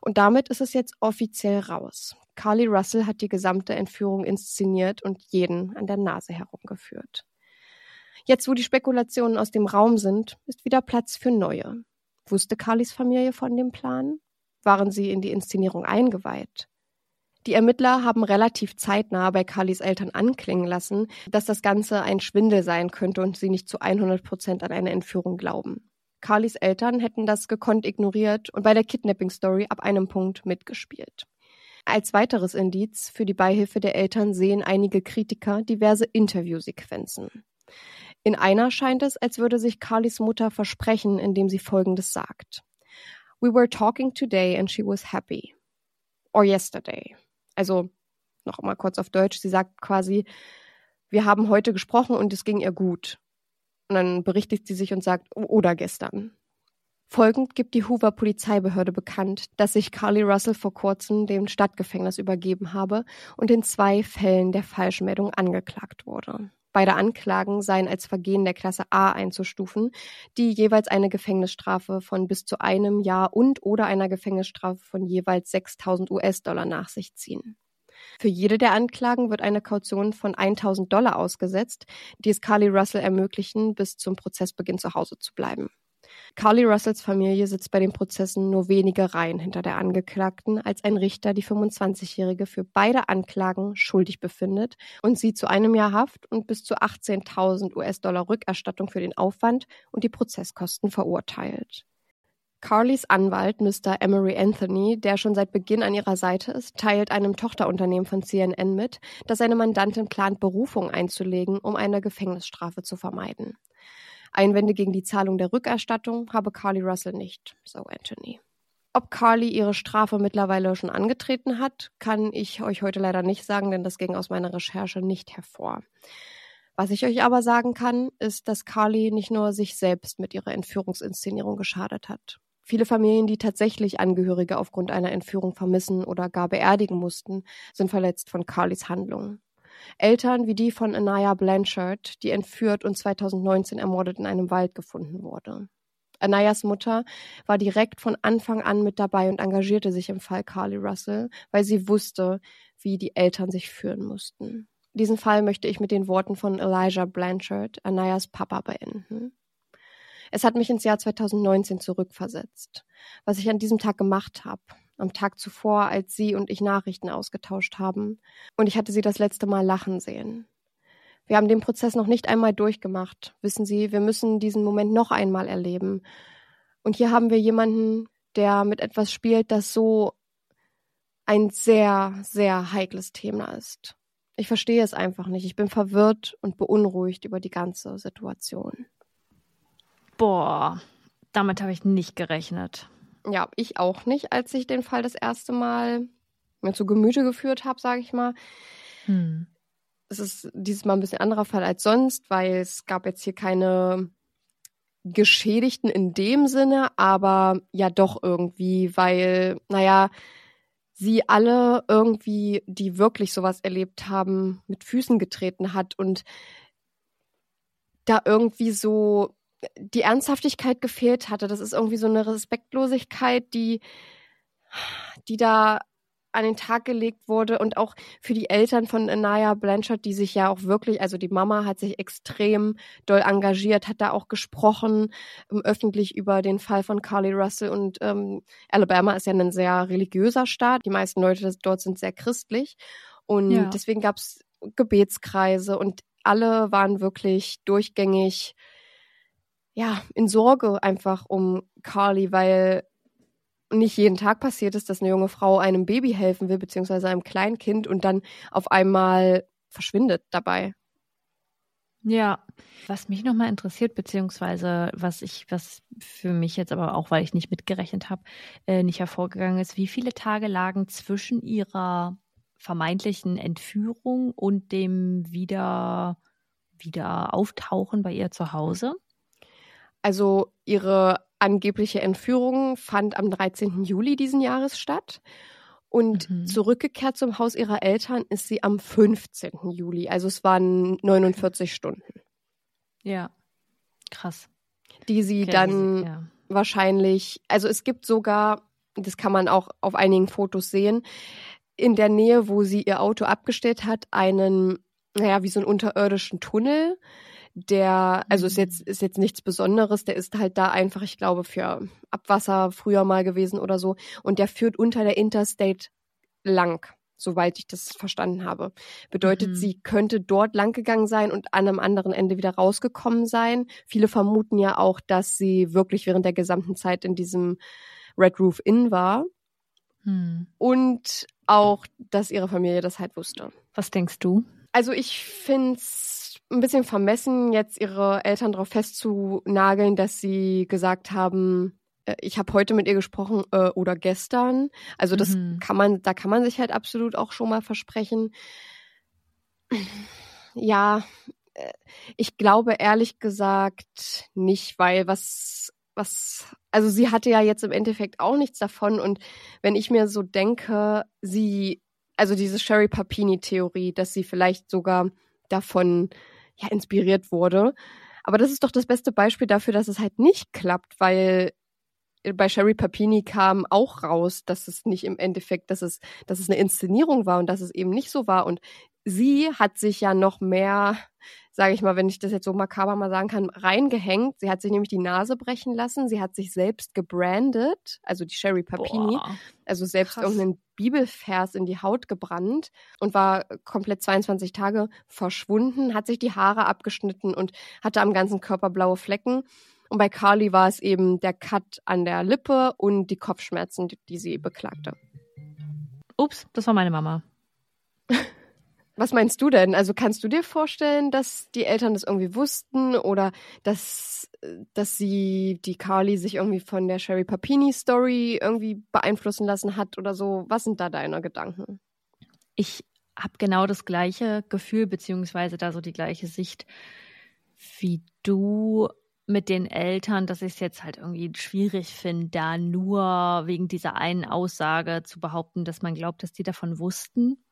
Und damit ist es jetzt offiziell raus. Carly Russell hat die gesamte Entführung inszeniert und jeden an der Nase herumgeführt. Jetzt, wo die Spekulationen aus dem Raum sind, ist wieder Platz für neue. Wusste Carlys Familie von dem Plan? Waren sie in die Inszenierung eingeweiht? Die Ermittler haben relativ zeitnah bei Carlys Eltern anklingen lassen, dass das Ganze ein Schwindel sein könnte und sie nicht zu 100 Prozent an eine Entführung glauben. Carlys Eltern hätten das gekonnt ignoriert und bei der Kidnapping-Story ab einem Punkt mitgespielt. Als weiteres Indiz für die Beihilfe der Eltern sehen einige Kritiker diverse Interviewsequenzen. In einer scheint es, als würde sich Carlys Mutter versprechen, indem sie Folgendes sagt. We were talking today and she was happy. Or yesterday. Also noch mal kurz auf Deutsch. Sie sagt quasi, wir haben heute gesprochen und es ging ihr gut. Und dann berichtigt sie sich und sagt, oder gestern. Folgend gibt die Hoover Polizeibehörde bekannt, dass sich Carly Russell vor kurzem dem Stadtgefängnis übergeben habe und in zwei Fällen der Falschmeldung angeklagt wurde. Beide Anklagen seien als Vergehen der Klasse A einzustufen, die jeweils eine Gefängnisstrafe von bis zu einem Jahr und oder einer Gefängnisstrafe von jeweils 6000 US-Dollar nach sich ziehen. Für jede der Anklagen wird eine Kaution von 1000 Dollar ausgesetzt, die es Carly Russell ermöglichen, bis zum Prozessbeginn zu Hause zu bleiben. Carly Russells Familie sitzt bei den Prozessen nur wenige Reihen hinter der Angeklagten, als ein Richter die 25-Jährige für beide Anklagen schuldig befindet und sie zu einem Jahr Haft und bis zu 18.000 US-Dollar Rückerstattung für den Aufwand und die Prozesskosten verurteilt. Carlys Anwalt, Mr. Emery Anthony, der schon seit Beginn an ihrer Seite ist, teilt einem Tochterunternehmen von CNN mit, dass seine Mandantin plant, Berufung einzulegen, um eine Gefängnisstrafe zu vermeiden. Einwände gegen die Zahlung der Rückerstattung habe Carly Russell nicht, so Anthony. Ob Carly ihre Strafe mittlerweile schon angetreten hat, kann ich euch heute leider nicht sagen, denn das ging aus meiner Recherche nicht hervor. Was ich euch aber sagen kann, ist, dass Carly nicht nur sich selbst mit ihrer Entführungsinszenierung geschadet hat. Viele Familien, die tatsächlich Angehörige aufgrund einer Entführung vermissen oder gar beerdigen mussten, sind verletzt von Carlys Handlungen. Eltern wie die von Anaya Blanchard, die entführt und 2019 ermordet in einem Wald gefunden wurde. Anayas Mutter war direkt von Anfang an mit dabei und engagierte sich im Fall Carly Russell, weil sie wusste, wie die Eltern sich führen mussten. Diesen Fall möchte ich mit den Worten von Elijah Blanchard, Anayas Papa, beenden. Es hat mich ins Jahr 2019 zurückversetzt. Was ich an diesem Tag gemacht habe, am Tag zuvor, als sie und ich Nachrichten ausgetauscht haben. Und ich hatte sie das letzte Mal lachen sehen. Wir haben den Prozess noch nicht einmal durchgemacht. Wissen Sie, wir müssen diesen Moment noch einmal erleben. Und hier haben wir jemanden, der mit etwas spielt, das so ein sehr, sehr heikles Thema ist. Ich verstehe es einfach nicht. Ich bin verwirrt und beunruhigt über die ganze Situation. Boah, damit habe ich nicht gerechnet. Ja, ich auch nicht, als ich den Fall das erste Mal mir zu Gemüte geführt habe, sage ich mal. Hm. Es ist dieses Mal ein bisschen anderer Fall als sonst, weil es gab jetzt hier keine Geschädigten in dem Sinne, aber ja doch irgendwie, weil, naja, sie alle irgendwie, die wirklich sowas erlebt haben, mit Füßen getreten hat und da irgendwie so die Ernsthaftigkeit gefehlt hatte. Das ist irgendwie so eine Respektlosigkeit, die, die da an den Tag gelegt wurde und auch für die Eltern von Anaya Blanchard, die sich ja auch wirklich, also die Mama hat sich extrem doll engagiert, hat da auch gesprochen ähm, öffentlich über den Fall von Carly Russell und ähm, Alabama ist ja ein sehr religiöser Staat. Die meisten Leute dort sind sehr christlich und ja. deswegen gab es Gebetskreise und alle waren wirklich durchgängig ja, in Sorge einfach um Carly, weil nicht jeden Tag passiert ist, dass eine junge Frau einem Baby helfen will, beziehungsweise einem Kleinkind und dann auf einmal verschwindet dabei. Ja, was mich nochmal interessiert, beziehungsweise was ich, was für mich jetzt aber auch, weil ich nicht mitgerechnet habe, äh, nicht hervorgegangen ist, wie viele Tage lagen zwischen ihrer vermeintlichen Entführung und dem wieder, wieder Auftauchen bei ihr zu Hause? Also ihre angebliche Entführung fand am 13. Juli diesen Jahres statt. Und mhm. zurückgekehrt zum Haus ihrer Eltern ist sie am 15. Juli. Also es waren 49 Stunden. Ja, krass. Die sie okay, dann ja. wahrscheinlich, also es gibt sogar, das kann man auch auf einigen Fotos sehen, in der Nähe, wo sie ihr Auto abgestellt hat, einen, naja, wie so einen unterirdischen Tunnel. Der, also ist jetzt, ist jetzt nichts Besonderes, der ist halt da einfach, ich glaube, für Abwasser früher mal gewesen oder so. Und der führt unter der Interstate lang soweit ich das verstanden habe. Bedeutet, mhm. sie könnte dort langgegangen sein und an einem anderen Ende wieder rausgekommen sein. Viele vermuten ja auch, dass sie wirklich während der gesamten Zeit in diesem Red Roof Inn war. Mhm. Und auch, dass ihre Familie das halt wusste. Was denkst du? Also ich finde es ein bisschen vermessen, jetzt ihre Eltern darauf festzunageln, dass sie gesagt haben, äh, ich habe heute mit ihr gesprochen äh, oder gestern. Also das mhm. kann man, da kann man sich halt absolut auch schon mal versprechen. Ja, äh, ich glaube ehrlich gesagt nicht, weil was, was, also sie hatte ja jetzt im Endeffekt auch nichts davon und wenn ich mir so denke, sie, also diese Sherry Papini-Theorie, dass sie vielleicht sogar davon ja inspiriert wurde. Aber das ist doch das beste Beispiel dafür, dass es halt nicht klappt, weil bei Sherry Papini kam auch raus, dass es nicht im Endeffekt, dass es, dass es eine Inszenierung war und dass es eben nicht so war. Und sie hat sich ja noch mehr, sage ich mal, wenn ich das jetzt so makaber mal sagen kann, reingehängt. Sie hat sich nämlich die Nase brechen lassen. Sie hat sich selbst gebrandet, also die Sherry Papini, Boah, also selbst krass. irgendeinen Bibelvers in die Haut gebrannt und war komplett 22 Tage verschwunden, hat sich die Haare abgeschnitten und hatte am ganzen Körper blaue Flecken. Und bei Carly war es eben der Cut an der Lippe und die Kopfschmerzen, die, die sie beklagte. Ups, das war meine Mama. Was meinst du denn? Also kannst du dir vorstellen, dass die Eltern das irgendwie wussten oder dass, dass sie, die Carly sich irgendwie von der Sherry Papini Story irgendwie beeinflussen lassen hat oder so? Was sind da deine Gedanken? Ich habe genau das gleiche Gefühl, beziehungsweise da so die gleiche Sicht wie du mit den Eltern, dass ich es jetzt halt irgendwie schwierig finde, da nur wegen dieser einen Aussage zu behaupten, dass man glaubt, dass die davon wussten.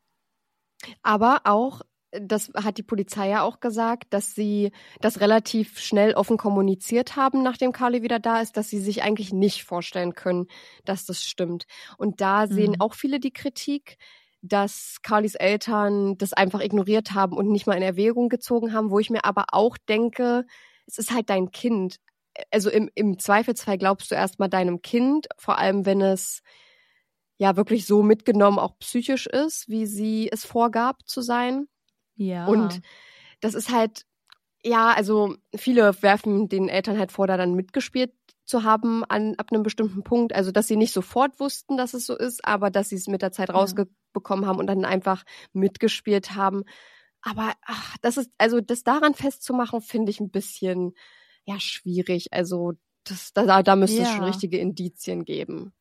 Aber auch, das hat die Polizei ja auch gesagt, dass sie das relativ schnell offen kommuniziert haben, nachdem Carly wieder da ist, dass sie sich eigentlich nicht vorstellen können, dass das stimmt. Und da sehen mhm. auch viele die Kritik, dass Carlys Eltern das einfach ignoriert haben und nicht mal in Erwägung gezogen haben, wo ich mir aber auch denke, es ist halt dein Kind. Also im, im Zweifelsfall glaubst du erstmal deinem Kind, vor allem wenn es ja wirklich so mitgenommen auch psychisch ist, wie sie es vorgab zu sein. Ja. Und das ist halt, ja, also viele werfen den Eltern halt vor, da dann mitgespielt zu haben an, ab einem bestimmten Punkt. Also, dass sie nicht sofort wussten, dass es so ist, aber dass sie es mit der Zeit ja. rausbekommen haben und dann einfach mitgespielt haben. Aber ach, das ist, also das daran festzumachen, finde ich ein bisschen ja schwierig. Also das, da, da müsste ja. es schon richtige Indizien geben.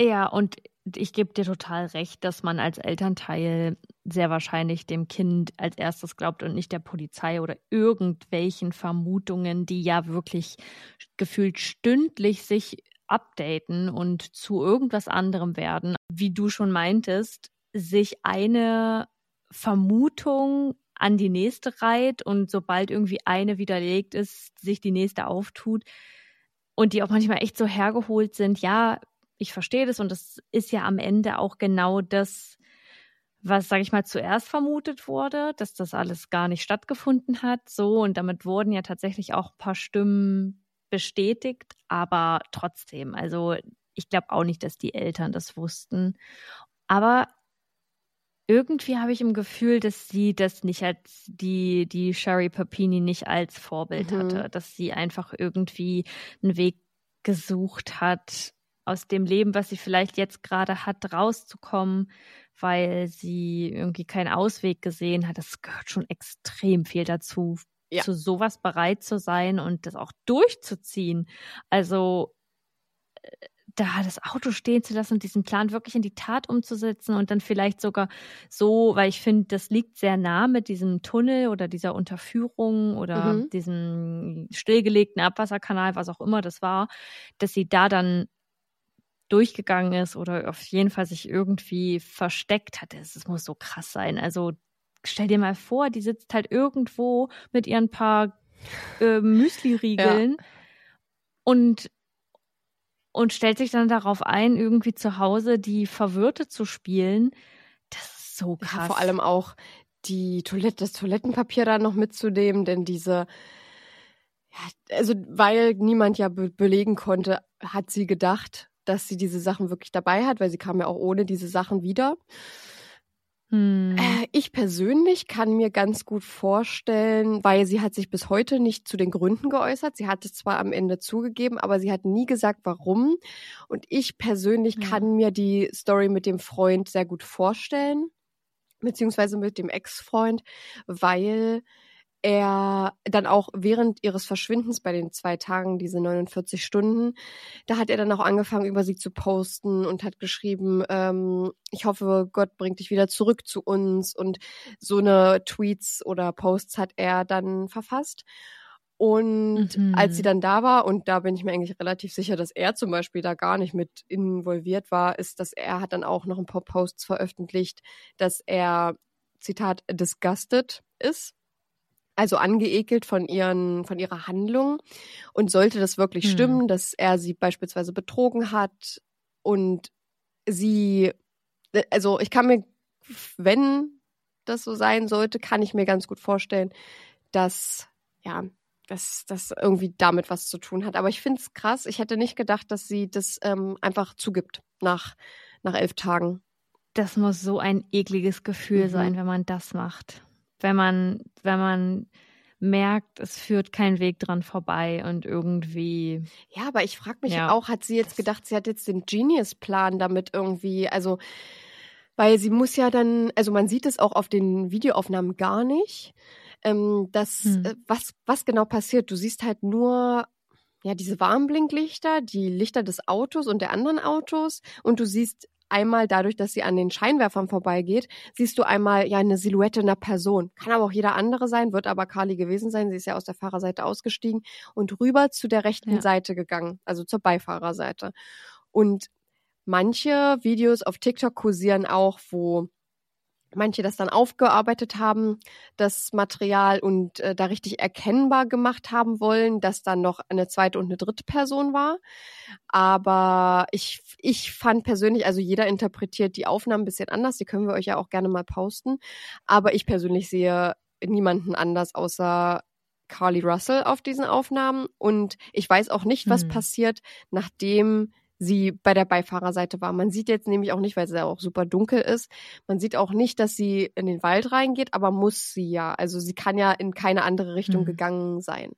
Ja, und ich gebe dir total recht, dass man als Elternteil sehr wahrscheinlich dem Kind als erstes glaubt und nicht der Polizei oder irgendwelchen Vermutungen, die ja wirklich gefühlt stündlich sich updaten und zu irgendwas anderem werden. Wie du schon meintest, sich eine Vermutung an die nächste reiht und sobald irgendwie eine widerlegt ist, sich die nächste auftut und die auch manchmal echt so hergeholt sind. Ja, ich verstehe das und das ist ja am Ende auch genau das, was, sage ich mal, zuerst vermutet wurde, dass das alles gar nicht stattgefunden hat. So und damit wurden ja tatsächlich auch ein paar Stimmen bestätigt, aber trotzdem, also ich glaube auch nicht, dass die Eltern das wussten. Aber irgendwie habe ich im Gefühl, dass sie das nicht als die, die Sherry Papini nicht als Vorbild mhm. hatte, dass sie einfach irgendwie einen Weg gesucht hat, aus dem Leben, was sie vielleicht jetzt gerade hat, rauszukommen, weil sie irgendwie keinen Ausweg gesehen hat. Das gehört schon extrem viel dazu, ja. zu sowas bereit zu sein und das auch durchzuziehen. Also äh, da das Auto stehen zu lassen und diesen Plan wirklich in die Tat umzusetzen und dann vielleicht sogar so, weil ich finde, das liegt sehr nah mit diesem Tunnel oder dieser Unterführung oder mhm. diesem stillgelegten Abwasserkanal, was auch immer das war, dass sie da dann durchgegangen ist oder auf jeden Fall sich irgendwie versteckt hat. Es muss so krass sein. Also stell dir mal vor, die sitzt halt irgendwo mit ihren paar äh, Müsli-Riegeln ja. und und stellt sich dann darauf ein, irgendwie zu Hause die Verwirrte zu spielen. Das ist so krass. Ja, vor allem auch die Toilette, das Toilettenpapier da noch mitzunehmen, denn diese, ja, also weil niemand ja be belegen konnte, hat sie gedacht, dass sie diese Sachen wirklich dabei hat, weil sie kam ja auch ohne diese Sachen wieder. Ich persönlich kann mir ganz gut vorstellen, weil sie hat sich bis heute nicht zu den Gründen geäußert. Sie hat es zwar am Ende zugegeben, aber sie hat nie gesagt, warum. Und ich persönlich Ja. kann mir die Story mit dem Freund sehr gut vorstellen, beziehungsweise mit dem Ex-Freund, weil er dann auch während ihres Verschwindens bei den zwei Tagen, diese 49 Stunden, da hat er dann auch angefangen, über sie zu posten und hat geschrieben, ähm, ich hoffe, Gott bringt dich wieder zurück zu uns. Und so eine Tweets oder Posts hat er dann verfasst. Und Mhm. als sie dann da war, und da bin ich mir eigentlich relativ sicher, dass er zum Beispiel da gar nicht mit involviert war, ist, dass er hat dann auch noch ein paar Posts veröffentlicht, dass er, Zitat, disgusted ist also angeekelt von ihren, von ihrer Handlung. Und sollte das wirklich Hm. stimmen, dass er sie beispielsweise betrogen hat und sie, also ich kann mir, wenn das so sein sollte, kann ich mir ganz gut vorstellen, dass, ja, dass das irgendwie damit was zu tun hat. Aber ich finde es krass. Ich hätte nicht gedacht, dass sie das ähm, einfach zugibt nach, nach elf Tagen. Das muss so ein ekliges Gefühl Mhm. sein, wenn man das macht. Wenn man, wenn man merkt, es führt kein Weg dran vorbei und irgendwie. Ja, aber ich frage mich Ja. auch, hat sie jetzt gedacht, sie hat jetzt den Genius-Plan damit irgendwie, also, weil sie muss ja dann, also man sieht es auch auf den Videoaufnahmen gar nicht, ähm, dass, Hm. äh, was, was genau passiert. Du siehst halt nur, ja, diese Warnblinklichter, die Lichter des Autos und der anderen Autos und du siehst einmal dadurch, dass sie an den Scheinwerfern vorbeigeht, siehst du einmal ja eine Silhouette einer Person. Kann aber auch jeder andere sein, wird aber Carly gewesen sein. Sie ist ja aus der Fahrerseite ausgestiegen und rüber zu der rechten Ja. Seite gegangen, also zur Beifahrerseite. Und manche Videos auf TikTok kursieren auch, wo manche das dann aufgearbeitet haben, das Material und äh, da richtig erkennbar gemacht haben wollen, dass dann noch eine zweite und eine dritte Person war. Aber ich, ich fand persönlich, also jeder interpretiert die Aufnahmen ein bisschen anders, die können wir euch ja auch gerne mal posten. Aber ich persönlich sehe niemanden anders außer Carly Russell auf diesen Aufnahmen. Und ich weiß auch nicht, was Hm. passiert, nachdem sie bei der Beifahrerseite war. Man sieht jetzt nämlich auch nicht, weil es ja auch super dunkel ist, man sieht auch nicht, dass sie in den Wald reingeht, aber muss sie ja. Also sie kann ja in keine andere Richtung Hm. gegangen sein.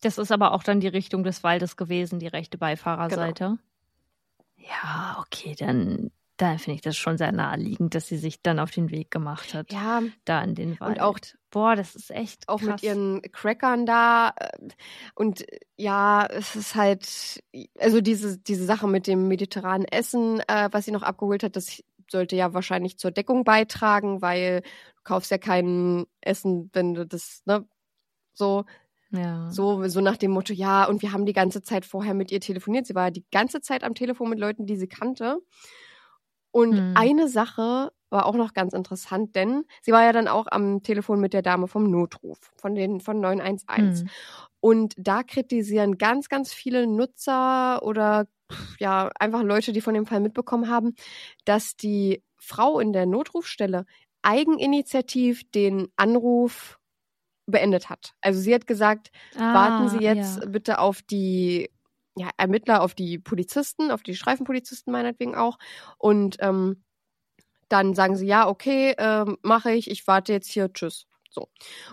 Das ist aber auch dann die Richtung des Waldes gewesen, die rechte Beifahrerseite. Genau. Ja, okay, dann, dann finde ich das schon sehr naheliegend, dass sie sich dann auf den Weg gemacht hat. Ja, Da in den Wald. und auch Boah, das ist echt auch krass. mit ihren Crackern da. äh, Und äh, ja, es ist halt, also diese, diese Sache mit dem mediterranen Essen, äh, was sie noch abgeholt hat, das sollte ja wahrscheinlich zur Deckung beitragen, weil du kaufst ja kein Essen, wenn du das, ne, so, ja. so, so nach dem Motto, ja, und wir haben die ganze Zeit vorher mit ihr telefoniert. Sie war die ganze Zeit am Telefon mit Leuten, die sie kannte. Und Hm. eine Sache war auch noch ganz interessant, denn sie war ja dann auch am Telefon mit der Dame vom Notruf, von den von 911. Hm. Und da kritisieren ganz, ganz viele Nutzer oder ja, einfach Leute, die von dem Fall mitbekommen haben, dass die Frau in der Notrufstelle eigeninitiativ den Anruf beendet hat. Also sie hat gesagt, warten Ah, Sie jetzt ja. bitte auf die ja, Ermittler, auf die Polizisten, auf die Streifenpolizisten meinetwegen auch. Und ähm, dann sagen sie, ja, okay, ähm, mache ich, ich warte jetzt hier, tschüss. So.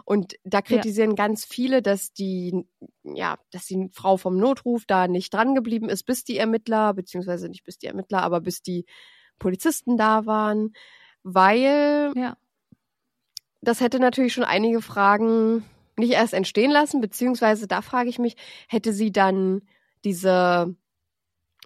Und da kritisieren ganz viele, dass die, ja, dass die Frau vom Notruf da nicht dran geblieben ist, bis die Ermittler, beziehungsweise nicht bis die Ermittler, aber bis die Polizisten da waren, weil Ja. das hätte natürlich schon einige Fragen nicht erst entstehen lassen, beziehungsweise da frage ich mich, hätte sie dann diese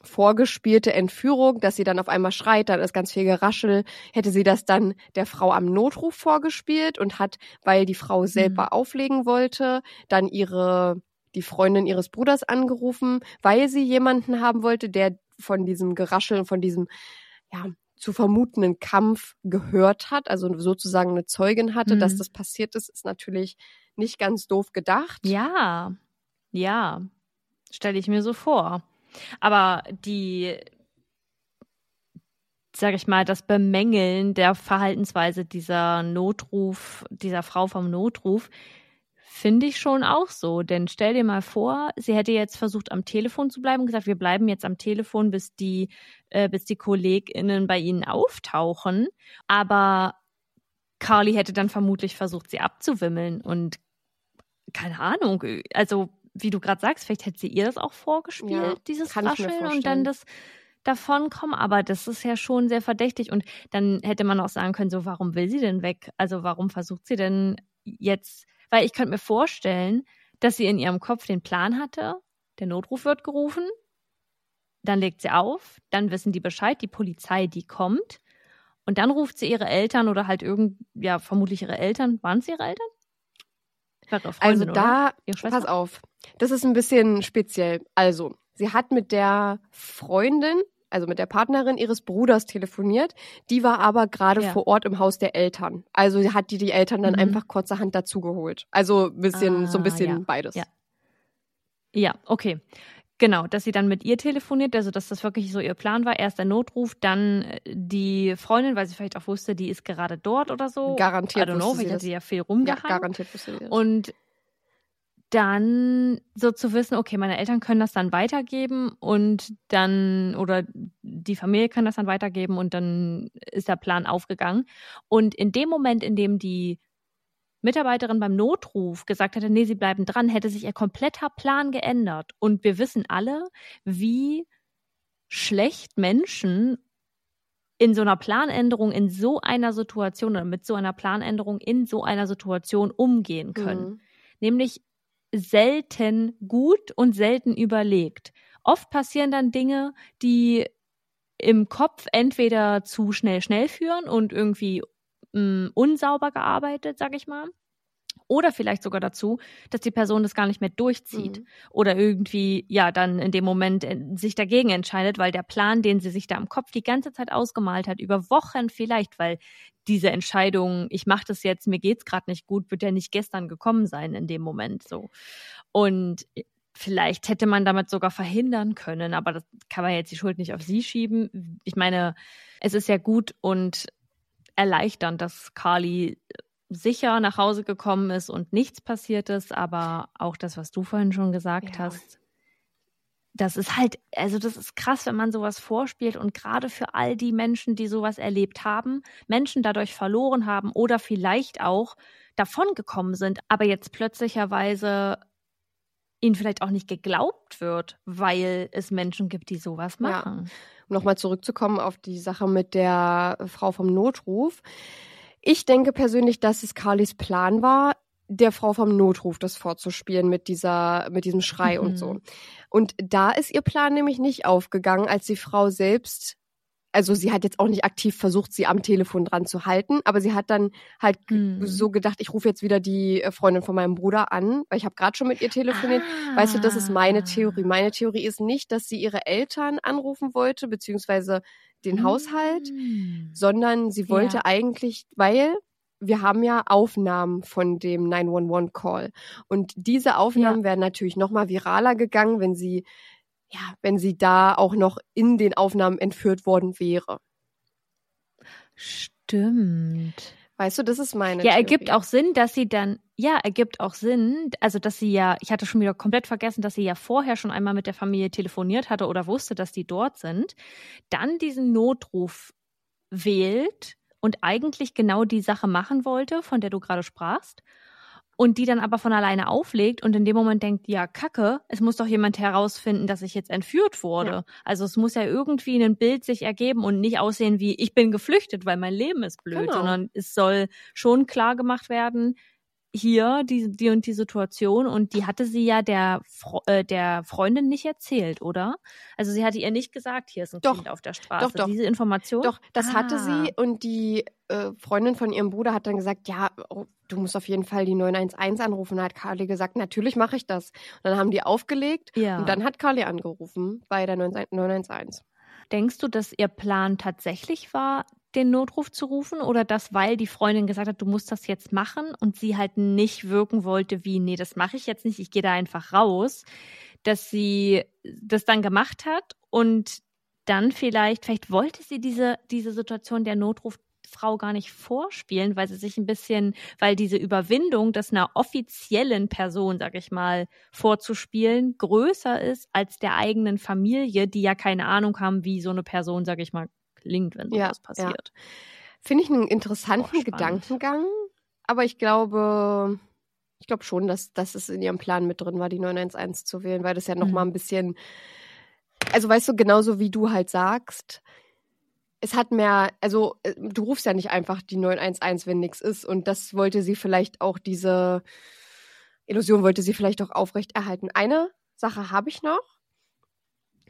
vorgespielte Entführung, dass sie dann auf einmal schreit, dann ist ganz viel Geraschel, hätte sie das dann der Frau am Notruf vorgespielt und hat, weil die Frau selber Mhm. auflegen wollte, dann ihre die Freundin ihres Bruders angerufen, weil sie jemanden haben wollte, der von diesem Geraschel und von diesem ja, zu vermutenden Kampf gehört hat, also sozusagen eine Zeugin hatte, Mhm. dass das passiert ist, ist natürlich nicht ganz doof gedacht. Ja. Ja. Stelle ich mir so vor. Aber die, sag ich mal, das Bemängeln der Verhaltensweise dieser Notruf, dieser Frau vom Notruf, finde ich schon auch so. Denn stell dir mal vor, sie hätte jetzt versucht, am Telefon zu bleiben und gesagt, wir bleiben jetzt am Telefon, bis die, äh, bis die KollegInnen bei ihnen auftauchen. Aber Carly hätte dann vermutlich versucht, sie abzuwimmeln und keine Ahnung, also wie du gerade sagst, vielleicht hätte sie ihr das auch vorgespielt, Ja, dieses Rascheln und dann das davonkommen, aber das ist ja schon sehr verdächtig und dann hätte man auch sagen können, so warum will sie denn weg? Also warum versucht sie denn jetzt, weil ich könnte mir vorstellen, dass sie in ihrem Kopf den Plan hatte, der Notruf wird gerufen, dann legt sie auf, dann wissen die Bescheid, die Polizei, die kommt und dann ruft sie ihre Eltern oder halt irgend, ja, vermutlich ihre Eltern. Waren es ihre Eltern? Also da, pass auf, das ist ein bisschen speziell. Also, sie hat mit der Freundin, also mit der Partnerin ihres Bruders telefoniert. Die war aber gerade Ja. vor Ort im Haus der Eltern. Also sie hat die die Eltern dann Mhm. einfach kurzerhand dazugeholt. Also ein bisschen, so ein Ah, bisschen ja. beides. Ja. Ja, okay. Genau, dass sie dann mit ihr telefoniert, also dass das wirklich so ihr Plan war. Erst der Notruf, dann äh, die Freundin, weil sie vielleicht auch wusste, die ist gerade dort oder so. Garantiert I don't know, vielleicht hat sie ja viel Ja, rumgehangen. garantiert wusste sie das. Und dann so zu wissen, okay, meine Eltern können das dann weitergeben und dann, oder die Familie kann das dann weitergeben und dann ist der Plan aufgegangen. Und in dem Moment, in dem die Mitarbeiterin beim Notruf gesagt hätte, nee, sie bleiben dran, hätte sich ihr kompletter Plan geändert. Und wir wissen alle, wie schlecht Menschen in so einer Planänderung, in so einer Situation oder mit so einer Planänderung in so einer Situation umgehen können Mhm. nämlich selten gut und selten überlegt. Oft passieren dann Dinge, die im Kopf entweder zu schnell schnell führen und irgendwie mh, unsauber gearbeitet, sag ich mal. Oder vielleicht sogar dazu, dass die Person das gar nicht mehr durchzieht Mhm. oder irgendwie, ja, dann in dem Moment äh, sich dagegen entscheidet, weil der Plan, den sie sich da im Kopf die ganze Zeit ausgemalt hat, über Wochen vielleicht, weil diese Entscheidung, ich mache das jetzt, mir geht's gerade nicht gut, wird ja nicht gestern gekommen sein in dem Moment so. Und vielleicht hätte man damit sogar verhindern können, aber das kann man jetzt die Schuld nicht auf sie schieben. Ich meine, es ist ja gut und erleichternd, dass Carly sicher nach Hause gekommen ist und nichts passiert ist, aber auch das, was du vorhin schon gesagt Ja. hast, das ist halt, also das ist krass, wenn man sowas vorspielt und gerade für all die Menschen, die sowas erlebt haben, Menschen dadurch verloren haben oder vielleicht auch davongekommen sind, aber jetzt plötzlicherweise ihnen vielleicht auch nicht geglaubt wird, weil es Menschen gibt, die sowas Ja. Um nochmal zurückzukommen auf die Sache mit der Frau vom Notruf. Ich denke persönlich, dass es Carlys Plan war, der Frau vom Notruf das vorzuspielen mit dieser, mit diesem Schrei Mhm. und so. Und da ist ihr Plan nämlich nicht aufgegangen, als die Frau selbst, also sie hat jetzt auch nicht aktiv versucht, sie am Telefon dran zu halten, aber sie hat dann halt Mhm. so gedacht, ich rufe jetzt wieder die äh, Freundin von meinem Bruder an, weil ich habe gerade schon mit ihr telefoniert. Weißt du, das ist meine Theorie. Ah. Meine Theorie ist nicht, dass sie ihre Eltern anrufen wollte, beziehungsweise den Haushalt, Mm. sondern sie wollte Ja. eigentlich, weil wir haben ja Aufnahmen von dem 911-Call. Und diese Aufnahmen wären natürlich noch mal viraler gegangen, wenn sie, ja, wenn sie da auch noch in den Aufnahmen entführt worden wäre. Stimmt. Weißt du, das ist meine Ja, Theorie. ergibt auch Sinn, dass sie dann, ja, ergibt auch Sinn, also dass sie ja, ich hatte schon wieder komplett vergessen, dass sie ja vorher schon einmal mit der Familie telefoniert hatte oder wusste, dass die dort sind, dann diesen Notruf wählt und eigentlich genau die Sache machen wollte, von der du gerade sprachst. Und die dann aber von alleine auflegt und in dem Moment denkt, ja, Kacke, es muss doch jemand herausfinden, dass ich jetzt entführt wurde. Ja. Also es muss ja irgendwie ein Bild sich ergeben und nicht aussehen wie, ich bin geflüchtet, weil mein Leben ist blöd, Genau. sondern es soll schon klar gemacht werden, hier die, die und die Situation und die hatte sie ja der, äh, der Freundin nicht erzählt, oder? Also sie hatte ihr nicht gesagt, hier ist ein Doch. Kind auf der Straße. Doch, doch. Diese Information? Doch, das hatte Ah. sie und die äh, Freundin von ihrem Bruder hat dann gesagt, ja, oh, du musst auf jeden Fall die 911 anrufen. Da hat Carly gesagt, natürlich mache ich das. Und dann haben die aufgelegt Ja. und dann hat Carly angerufen bei der 911. Denkst du, dass ihr Plan tatsächlich war, den Notruf zu rufen? Oder das, weil die Freundin gesagt hat, du musst das jetzt machen und sie halt nicht wirken wollte wie, nee, das mache ich jetzt nicht, ich gehe da einfach raus, dass sie das dann gemacht hat und dann vielleicht, vielleicht wollte sie diese, diese Situation der Notrufrau gar nicht vorspielen, weil sie sich ein bisschen, weil diese Überwindung, das einer offiziellen Person, sag ich mal, vorzuspielen, größer ist als der eigenen Familie, die ja keine Ahnung haben, wie so eine Person, sag ich mal, klingt, wenn sowas Ja, passiert. Finde ich einen interessanten. Gedankengang, aber ich glaube, ich glaube schon, dass, dass es in ihrem Plan mit drin war, die 911 zu wählen, weil das ja noch Mhm. mal ein bisschen, also weißt du, genauso wie du halt sagst, es hat mehr, also äh, du rufst ja nicht einfach die 911, wenn nichts ist und das wollte sie vielleicht auch, diese Illusion wollte sie vielleicht auch aufrechterhalten. Eine Sache habe ich noch,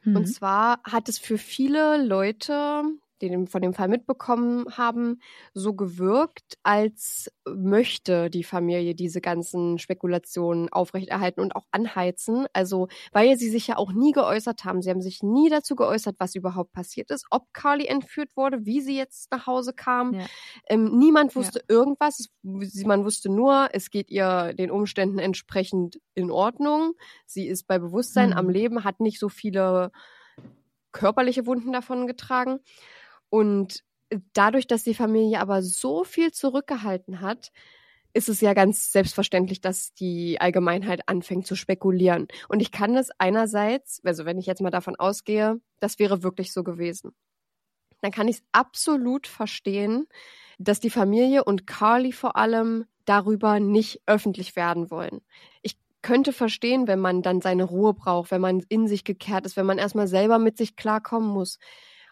Mhm. und zwar hat es für viele Leute, den- von dem Fall mitbekommen haben, so gewirkt, als möchte die Familie diese ganzen Spekulationen aufrechterhalten und auch anheizen. Also, weil sie sich ja auch nie geäußert haben. Sie haben sich nie dazu geäußert, was überhaupt passiert ist, ob Carly entführt wurde, wie sie jetzt nach Hause kam. Ja. Ähm, niemand wusste irgendwas. Es, sie- man wusste nur, es geht ihr den Umständen entsprechend in Ordnung. Sie ist bei Bewusstsein Mhm. am Leben, hat nicht so viele körperliche Wunden davon getragen. Und dadurch, dass die Familie aber so viel zurückgehalten hat, ist es ja ganz selbstverständlich, dass die Allgemeinheit anfängt zu spekulieren. Und ich kann das einerseits, also wenn ich jetzt mal davon ausgehe, das wäre wirklich so gewesen, dann kann ich es absolut verstehen, dass die Familie und Carly vor allem darüber nicht öffentlich werden wollen. Ich könnte verstehen, wenn man dann seine Ruhe braucht, wenn man in sich gekehrt ist, wenn man erstmal selber mit sich klarkommen muss.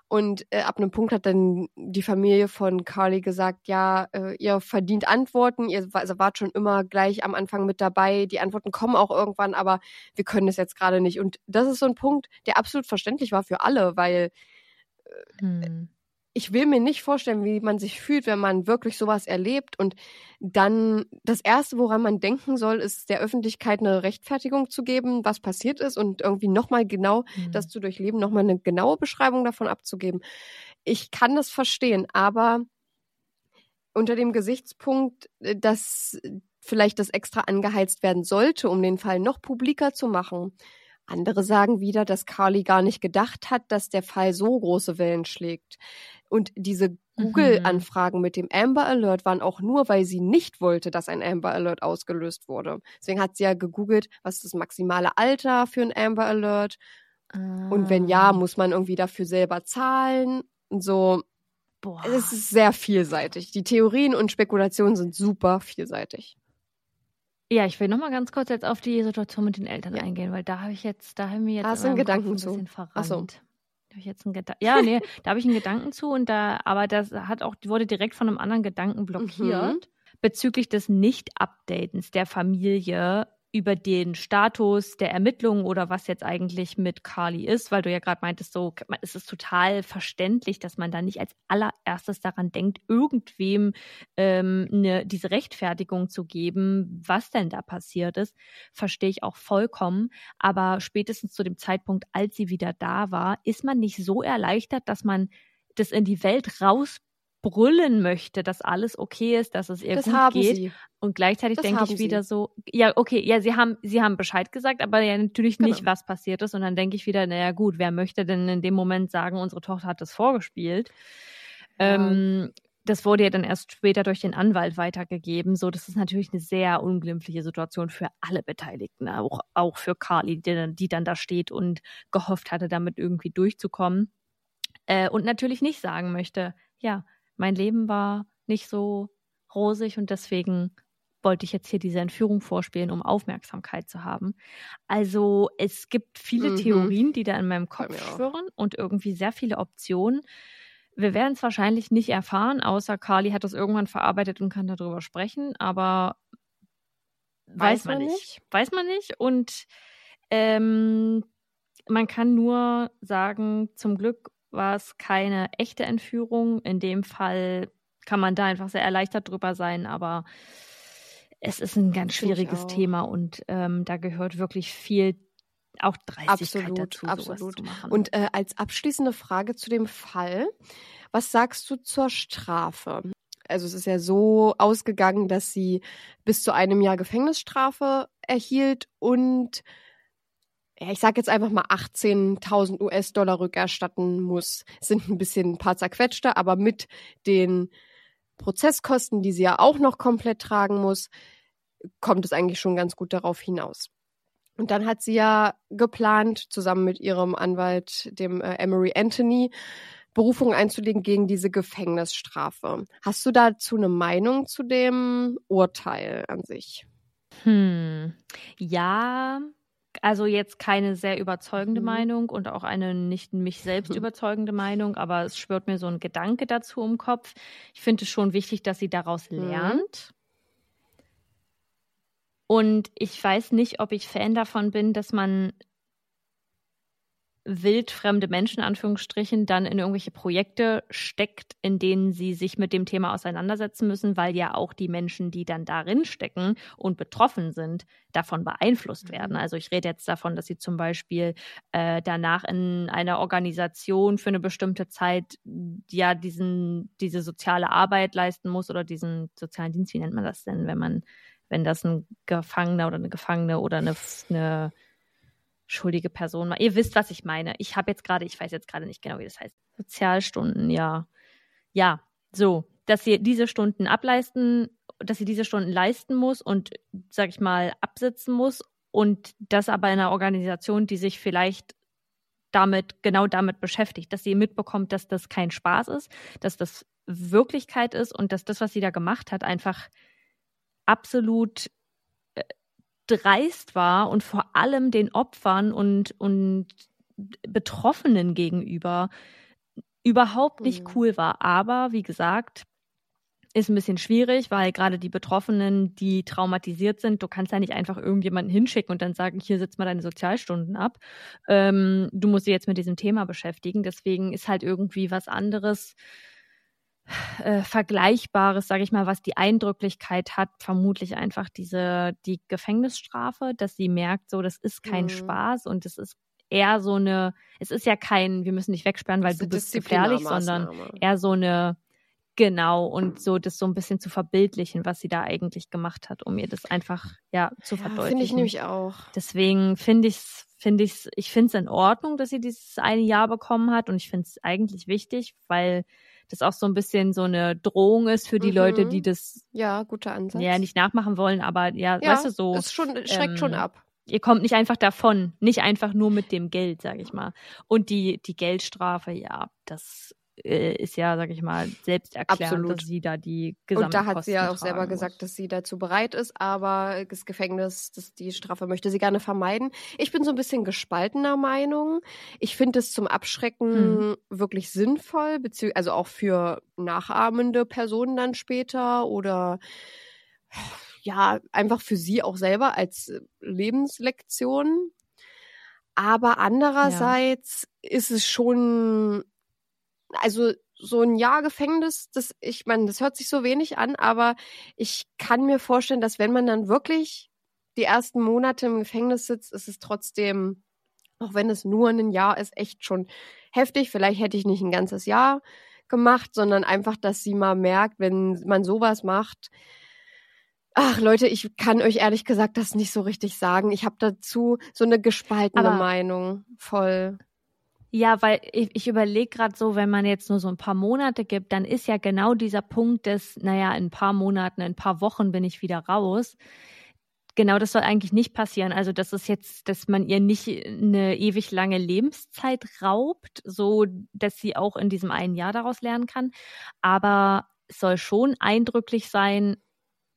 Und äh, ab einem Punkt hat dann die Familie von Carly gesagt, ja, äh, ihr verdient Antworten, ihr also wart schon immer gleich am Anfang mit dabei, die Antworten kommen auch irgendwann, aber wir können es jetzt gerade nicht. Und das ist so ein Punkt, der absolut verständlich war für alle, weil Mhm. Ich will mir nicht vorstellen, wie man sich fühlt, wenn man wirklich sowas erlebt und dann das Erste, woran man denken soll, ist der Öffentlichkeit eine Rechtfertigung zu geben, was passiert ist und irgendwie nochmal genau Mhm. das zu durchleben, nochmal eine genaue Beschreibung davon abzugeben. Ich kann das verstehen, aber unter dem Gesichtspunkt, äh, dass vielleicht das extra angeheizt werden sollte, um den Fall noch publiker zu machen. Andere sagen wieder, dass Carly gar nicht gedacht hat, dass der Fall so große Wellen schlägt. Und diese Google-Anfragen mit dem Amber Alert waren auch nur, weil sie nicht wollte, dass ein Amber Alert ausgelöst wurde. Deswegen hat sie ja gegoogelt, was ist das maximale Alter für ein Amber Alert? Und wenn ja, Ah. muss man irgendwie dafür selber zahlen. Und so, Boah. es ist sehr vielseitig. Die Theorien und Spekulationen sind super vielseitig. Ja, ich will noch mal ganz kurz jetzt auf die Situation mit den Eltern Ja. eingehen, weil da habe ich jetzt, da haben wir jetzt Hast einen Gedanken ein zu? bisschen verrannt. Ach so. Habe ich jetzt einen Gedanken. Ja, nee, da habe ich einen Gedanken zu und da, aber das hat auch, wurde direkt von einem anderen Gedanken blockiert Mhm. bezüglich des Nicht-Updatens der Familie über den Status der Ermittlungen oder was jetzt eigentlich mit Carly ist, weil du ja gerade meintest, so es ist total verständlich, dass man da nicht als allererstes daran denkt, irgendwem ähm, ne, diese Rechtfertigung zu geben, was denn da passiert ist, verstehe ich auch vollkommen. Aber spätestens zu dem Zeitpunkt, als sie wieder da war, ist man nicht so erleichtert, dass man das in die Welt rausbrüllen möchte, dass alles okay ist, dass es ihr Das gut geht. sie. Und gleichzeitig Das denke ich wieder sie. so, ja, okay, ja, sie haben, sie haben Bescheid gesagt, aber ja natürlich nicht, Genau. was passiert ist. Und dann denke ich wieder, naja, gut, wer möchte denn in dem Moment sagen, unsere Tochter hat das vorgespielt? Ja. Ähm, das wurde ja dann erst später durch den Anwalt weitergegeben. So, das ist natürlich eine sehr unglimpfliche Situation für alle Beteiligten, auch, auch für Carly, die, dann- die dann da steht und gehofft hatte, damit irgendwie durchzukommen. Äh, und natürlich nicht sagen möchte, ja, mein Leben war nicht so rosig und deswegen wollte ich jetzt hier diese Entführung vorspielen, um Aufmerksamkeit zu haben. Also es gibt viele Mhm. Theorien, die da in meinem Kopf schwirren und irgendwie sehr viele Optionen. Wir werden es wahrscheinlich nicht erfahren, außer Carly hat das irgendwann verarbeitet und kann darüber sprechen, aber weiß, man nicht. Weiß man nicht. Und ähm, man kann nur sagen, zum Glück war es keine echte Entführung. In dem Fall kann man da einfach sehr erleichtert drüber sein, aber es ist ein ganz schwieriges. Thema und ähm, da gehört wirklich viel auch Dreistigkeit Absolut, dazu, absolut. zu machen. Und äh, als abschließende Frage zu dem Fall, was sagst du zur Strafe? Also es ist ja so ausgegangen, dass sie bis zu einem Jahr Gefängnisstrafe erhielt und ja, ich sag jetzt einfach mal 18.000 US-Dollar rückerstatten muss. Sind ein bisschen ein paar zerquetschte, aber mit den Prozesskosten, die sie ja auch noch komplett tragen muss, kommt es eigentlich schon ganz gut darauf hinaus. Und dann hat sie ja geplant, zusammen mit ihrem Anwalt, dem äh, Emery Anthony, Berufung einzulegen gegen diese Gefängnisstrafe. Hast du dazu eine Meinung zu dem Urteil an sich? Hm. Ja, also jetzt keine sehr überzeugende Mhm. Meinung und auch eine nicht mich selbst überzeugende Meinung, aber es schwirrt mir so ein Gedanke dazu im Kopf. Ich finde es schon wichtig, dass sie daraus Mhm. lernt. Und ich weiß nicht, ob ich Fan davon bin, dass man wildfremde Menschen, Anführungsstrichen, dann in irgendwelche Projekte steckt, in denen sie sich mit dem Thema auseinandersetzen müssen, weil ja auch die Menschen, die dann darin stecken und betroffen sind, davon beeinflusst werden. Also ich rede jetzt davon, dass sie zum Beispiel äh, danach in einer Organisation für eine bestimmte Zeit ja diesen, diese soziale Arbeit leisten muss oder diesen sozialen Dienst, wie nennt man das denn, wenn man, wenn das ein Gefangener oder eine Gefangene oder eine, eine schuldige Person war. Ihr wisst, was ich meine. Ich habe jetzt gerade, ich weiß jetzt gerade nicht genau, wie das heißt. Sozialstunden, ja. Ja, so, dass sie diese Stunden ableisten, dass sie diese Stunden leisten muss und, sag ich mal, absitzen muss und das aber in einer Organisation, die sich vielleicht damit, genau damit beschäftigt, dass sie mitbekommt, dass das kein Spaß ist, dass das Wirklichkeit ist und dass das, was sie da gemacht hat, einfach absolut dreist war und vor allem den Opfern und, und Betroffenen gegenüber überhaupt nicht Mhm. cool war. Aber wie gesagt, ist ein bisschen schwierig, weil gerade die Betroffenen, die traumatisiert sind, du kannst ja nicht einfach irgendjemanden hinschicken und dann sagen, hier sitzt mal deine Sozialstunden ab. Ähm, du musst dich jetzt mit diesem Thema beschäftigen. Deswegen ist halt irgendwie was anderes äh, Vergleichbares, sage ich mal, was die Eindrücklichkeit hat, vermutlich einfach diese die Gefängnisstrafe, dass sie merkt, so das ist kein Mhm. Spaß und es ist eher so eine, es ist ja kein, wir müssen dich wegsperren, weil du bist gefährlich, sondern eher so eine Genau, und so das so ein bisschen zu verbildlichen, was sie da eigentlich gemacht hat, um ihr das einfach ja zu Ja, verdeutlichen. Finde ich nämlich auch. Deswegen finde ich es, finde ich's, ich finde es in Ordnung, dass sie dieses eine Jahr bekommen hat und ich finde es eigentlich wichtig, weil das auch so ein bisschen so eine Drohung ist für die Mhm. Leute, die das Ja, guter Ansatz. ja nicht nachmachen wollen, aber ja, ja, weißt du so. ist schon, schreckt schon ähm, ab. Ihr kommt nicht einfach davon, nicht einfach nur mit dem Geld, sage ich mal. Und die die Geldstrafe, ja, das äh, ist ja, sage ich mal, selbst erklärt, Absolut. dass sie da die Und Gesamtkosten da hat sie ja auch selber tragen gesagt, muss. dass sie dazu bereit ist, aber das Gefängnis, das, die Strafe möchte sie gerne vermeiden. Ich bin so ein bisschen gespaltener Meinung. Ich finde es zum Abschrecken Hm. wirklich sinnvoll, also auch für nachahmende Personen dann später oder ja, einfach für sie auch selber als Lebenslektion. Aber andererseits ist es schon, also so ein Jahr Gefängnis, das, ich meine, das hört sich so wenig an, aber ich kann mir vorstellen, dass wenn man dann wirklich die ersten Monate im Gefängnis sitzt, ist es trotzdem, auch wenn es nur ein Jahr ist, echt schon heftig. Vielleicht hätte ich nicht ein ganzes Jahr gemacht, sondern einfach, dass sie mal merkt, wenn man sowas macht. Ach Leute, ich kann euch ehrlich gesagt das nicht so richtig sagen. Ich habe dazu so eine gespaltene Aber- Meinung. Voll. Ja, weil ich, ich überlege gerade so, wenn man jetzt nur so ein paar Monate gibt, dann ist ja genau dieser Punkt des, naja, in ein paar Monaten, in ein paar Wochen bin ich wieder raus. Genau das soll eigentlich nicht passieren. Also, das ist jetzt, dass man ihr nicht eine ewig lange Lebenszeit raubt, so dass sie auch in diesem einen Jahr daraus lernen kann. Aber es soll schon eindrücklich sein,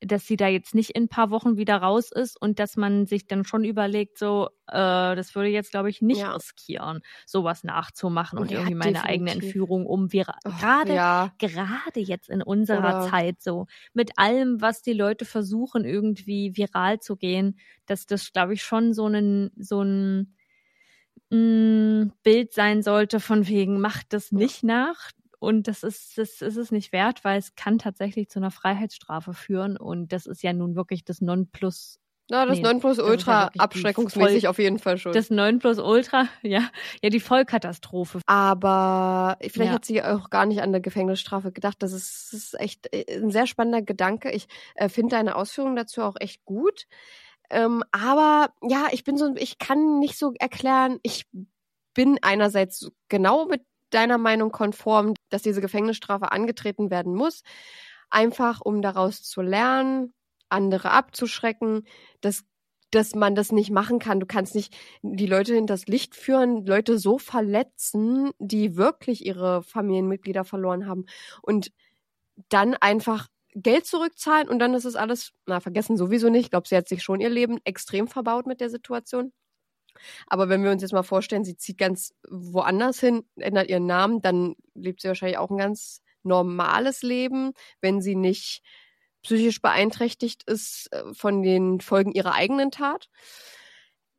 dass sie da jetzt nicht in ein paar Wochen wieder raus ist und dass man sich dann schon überlegt, so, äh, das würde jetzt, glaube ich, nicht Ja. riskieren, sowas nachzumachen und Ja, irgendwie meine eigene definitiv. Entführung um. Wir, gerade, ja. gerade jetzt in unserer Oder- Zeit so, mit allem, was die Leute versuchen, irgendwie viral zu gehen, dass das, glaube ich, schon so ein, so ein mh, Bild sein sollte von wegen, macht das nicht nach. Und das ist, das ist es nicht wert, weil es kann tatsächlich zu einer Freiheitsstrafe führen. Und das ist ja nun wirklich das Nonplus Na, das Nee, ja Nonplusultra die abschreckungsmäßig voll- auf jeden Fall schon. das Nonplusultra, ja, ja, die Vollkatastrophe. Aber vielleicht Ja. hat sie auch gar nicht an der Gefängnisstrafe gedacht. Das ist, das ist echt äh, ein sehr spannender Gedanke. Ich äh, finde deine Ausführungen dazu auch echt gut. Ähm, aber ja, ich bin so, ich kann nicht so erklären, ich bin einerseits genau mit deiner Meinung konform, dass diese Gefängnisstrafe angetreten werden muss, einfach um daraus zu lernen, andere abzuschrecken, dass dass man das nicht machen kann. Du kannst nicht die Leute hinters Licht führen, Leute so verletzen, die wirklich ihre Familienmitglieder verloren haben und dann einfach Geld zurückzahlen und dann ist es alles, na, vergessen sowieso nicht. Ich glaube, sie hat sich schon ihr Leben extrem verbaut mit der Situation. Aber wenn wir uns jetzt mal vorstellen, sie zieht ganz woanders hin, ändert ihren Namen, dann lebt sie wahrscheinlich auch ein ganz normales Leben, wenn sie nicht psychisch beeinträchtigt ist äh, von den Folgen ihrer eigenen Tat.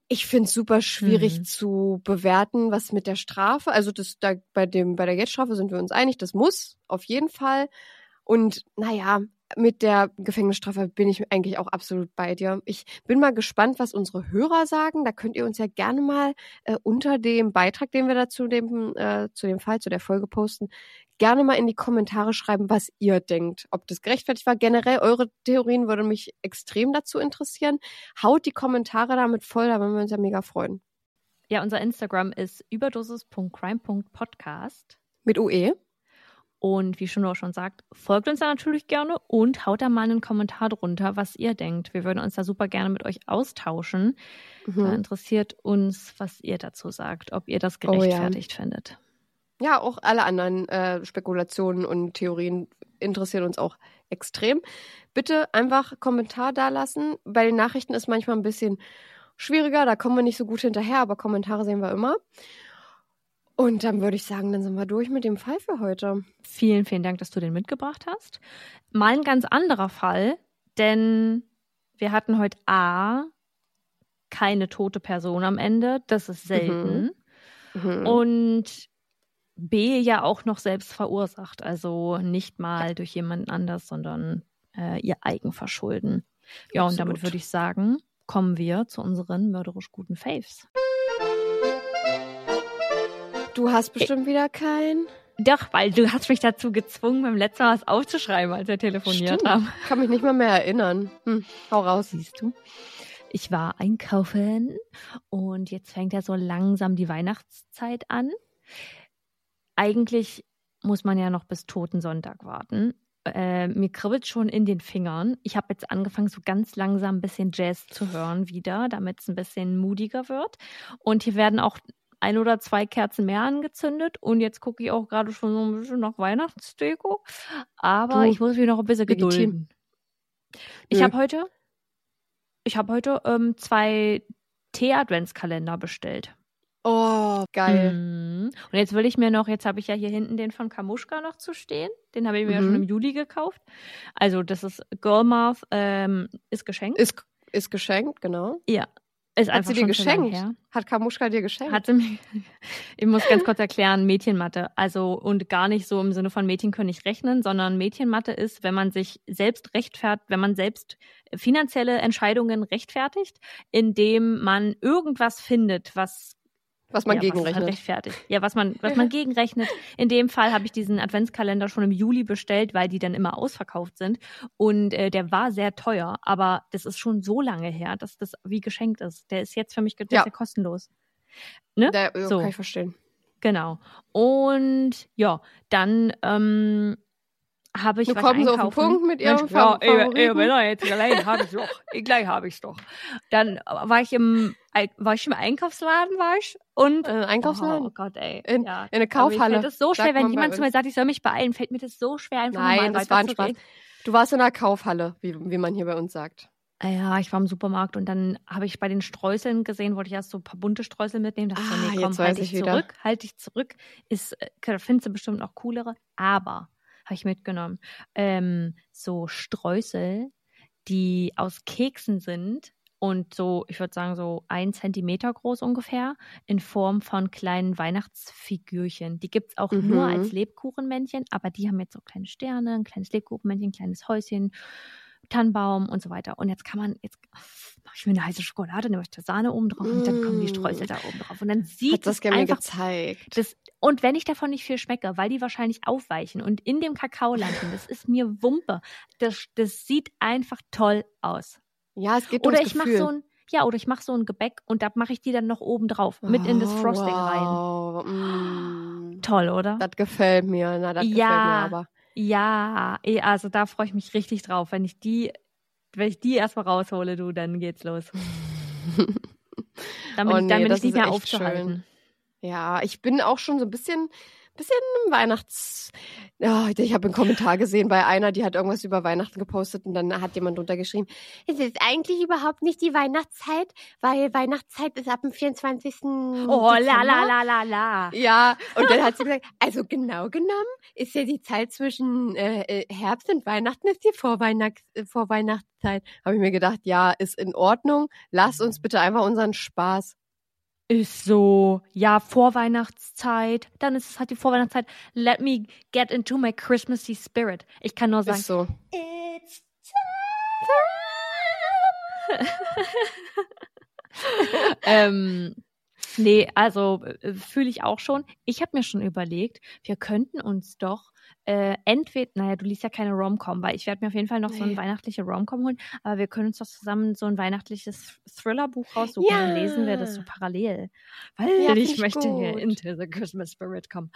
Ich finde es super schwierig mhm. zu bewerten, was mit der Strafe. Also das da bei dem bei der Geldstrafe sind wir uns einig, das muss auf jeden Fall. Und naja, mit der Gefängnisstrafe bin ich eigentlich auch absolut bei dir. Ich bin mal gespannt, was unsere Hörer sagen. Da könnt ihr uns ja gerne mal äh, unter dem Beitrag, den wir dazu dem, äh, zu dem Fall, zu der Folge posten, gerne mal in die Kommentare schreiben, was ihr denkt. Ob das gerechtfertigt war. Generell eure Theorien würde mich extrem dazu interessieren. Haut die Kommentare damit voll, da würden wir uns ja mega freuen. Ja, unser Instagram ist überdosis.crime.podcast. Mit UE. Und wie schon auch schon sagt, folgt uns da natürlich gerne und haut da mal einen Kommentar drunter, was ihr denkt. Wir würden uns da super gerne mit euch austauschen. Mhm. Da interessiert uns, was ihr dazu sagt, ob ihr das gerechtfertigt oh, ja. findet. Ja, auch alle anderen äh, Spekulationen und Theorien interessieren uns auch extrem. Bitte einfach Kommentar dalassen. Bei den Nachrichten ist manchmal ein bisschen schwieriger, da kommen wir nicht so gut hinterher, aber Kommentare sehen wir immer. Und dann würde ich sagen, dann sind wir durch mit dem Fall für heute. Vielen, vielen Dank, dass du den mitgebracht hast. Mal ein ganz anderer Fall, denn wir hatten heute A, keine tote Person am Ende. Das ist selten. Mhm. Mhm. Und B, ja auch noch selbst verursacht. Also nicht mal ja. durch jemanden anders, sondern äh, ihr Eigenverschulden. Ja, Absolut. und damit würde ich sagen, kommen wir zu unseren mörderisch guten Faves. Du hast bestimmt wieder keinen. Doch, weil du hast mich dazu gezwungen, beim letzten Mal was aufzuschreiben, als wir telefoniert Stimmt. haben. Kann mich nicht mal mehr erinnern. Hm, hau raus. Siehst du? Ich war einkaufen und jetzt fängt ja so langsam die Weihnachtszeit an. Eigentlich muss man ja noch bis Totensonntag warten. Äh, mir kribbelt schon in den Fingern. Ich habe jetzt angefangen, so ganz langsam ein bisschen Jazz zu hören wieder, damit es ein bisschen mutiger wird. Und hier werden auch ein oder zwei Kerzen mehr angezündet und jetzt gucke ich auch gerade schon so ein bisschen nach Weihnachtsdeko. Aber du, ich muss mich noch ein bisschen gedulden. Ich habe heute, ich habe heute ähm, zwei Tee-Adventskalender bestellt. Oh, geil. Mhm. Und jetzt will ich mir noch, jetzt habe ich ja hier hinten den von Kamuschka noch zu stehen. Den habe ich mir mhm. ja schon im Juli gekauft. Also, das ist Girlmouth, ähm, ist geschenkt. Ist, ist geschenkt, genau. Ja. Ist Hat sie dir geschenkt? Hat Kamuschka dir geschenkt? Hat sie mir, ich muss ganz kurz erklären, Mädchenmatte. Also, und gar nicht so im Sinne von Mädchen können nicht rechnen, sondern Mädchenmatte ist, wenn man sich selbst rechtfertigt, wenn man selbst finanzielle Entscheidungen rechtfertigt, indem man irgendwas findet, was was man ja, gegenrechnet. Was rechtfertigt. Ja, was man, was man gegenrechnet. In dem Fall habe ich diesen Adventskalender schon im Juli bestellt, weil die dann immer ausverkauft sind. Und äh, der war sehr teuer, aber das ist schon so lange her, dass das wie geschenkt ist. Der ist jetzt für mich ja. ja kostenlos. Ne? Der, so. Kann ich verstehen. Genau. Und ja, dann ähm, habe ich du was kommst einkaufen. auf den Punkt mit ihrem Mensch, ja, Favoriten. wenn er jetzt gleich habe ich doch. gleich habe ich doch. Dann war ich im war ich im Einkaufsladen war ich und äh, Einkaufsladen. Oh Gott, ey. In, ja. in eine Kaufhalle. Mir das so schwer, wenn jemand zu mir sagt, ich soll mich beeilen, fällt mir das so schwer einfach Nein, das war ein Spaß. Du warst in einer Kaufhalle, wie, wie man hier bei uns sagt. Ah ja, ich war im Supermarkt und dann habe ich bei den Streuseln gesehen, wollte ich erst so ein paar bunte Streusel mitnehmen. Dachte ah, so, nee, komm, halt dich zurück, halt dich zurück. Ist, äh, findest du bestimmt auch coolere. Aber habe ich mitgenommen. Ähm, so Streusel, die aus Keksen sind und so, ich würde sagen, so ein Zentimeter groß ungefähr, in Form von kleinen Weihnachtsfigürchen. Die gibt es auch mhm. nur als Lebkuchenmännchen, aber die haben jetzt so kleine Sterne, ein kleines Lebkuchenmännchen, ein kleines Häuschen, Tannenbaum und so weiter. Und jetzt kann man, jetzt mache ich mir eine heiße Schokolade, nehme ich da Sahne oben drauf mm. und dann kommen die Streusel da oben drauf. Und dann sieht Hat das es einfach gezeigt. Das, und wenn ich davon nicht viel schmecke, weil die wahrscheinlich aufweichen und in dem Kakao landen, das ist mir Wumpe. Das, das sieht einfach toll aus. Ja, es geht Oder ich mache so ein, ja, oder ich mache so ein Gebäck und da mache ich die dann noch oben drauf, mit in das Oh, Frosting rein. wow. Mm. Toll, oder? Das gefällt mir. Na, das gefällt Ja. mir aber. Ja, eh, also da freue ich mich richtig drauf. Wenn ich die, wenn ich die erstmal raushole, du, dann geht's los. Dann bin Oh ich, nee, bin das ich nicht mehr aufzuhalten. Ja, ich bin auch schon so ein bisschen, bisschen Weihnachts. Ja, ich habe einen Kommentar gesehen bei einer, die hat irgendwas über Weihnachten gepostet und dann hat jemand untergeschrieben, es ist eigentlich überhaupt nicht die Weihnachtszeit, weil Weihnachtszeit ist ab dem 24. Oh, la la la la la. Ja, und dann hat sie gesagt, also genau genommen ist ja die Zeit zwischen äh, äh, Herbst und Weihnachten ist die Vorweihnachts äh, Vorweihnachtszeit. Habe ich mir gedacht, ja, ist in Ordnung. Lass uns bitte einfach unseren Spaß. Ist so, ja, Vorweihnachtszeit. Dann ist es halt die Vorweihnachtszeit. Let me get into my Christmassy spirit. Ich kann nur sagen, Ist so. It's ähm, nee, also äh, fühle ich auch schon. Ich habe mir schon überlegt, wir könnten uns doch äh, entweder, naja, du liest ja keine Rom-Com, weil ich werde mir auf jeden Fall noch so eine Nee. weihnachtliche Rom-Com holen, aber wir können uns doch zusammen so ein weihnachtliches Thriller-Buch raussuchen Ja. und dann lesen wir das so parallel. Weil Ja, ich möchte hier gut. into the Christmas Spirit kommen.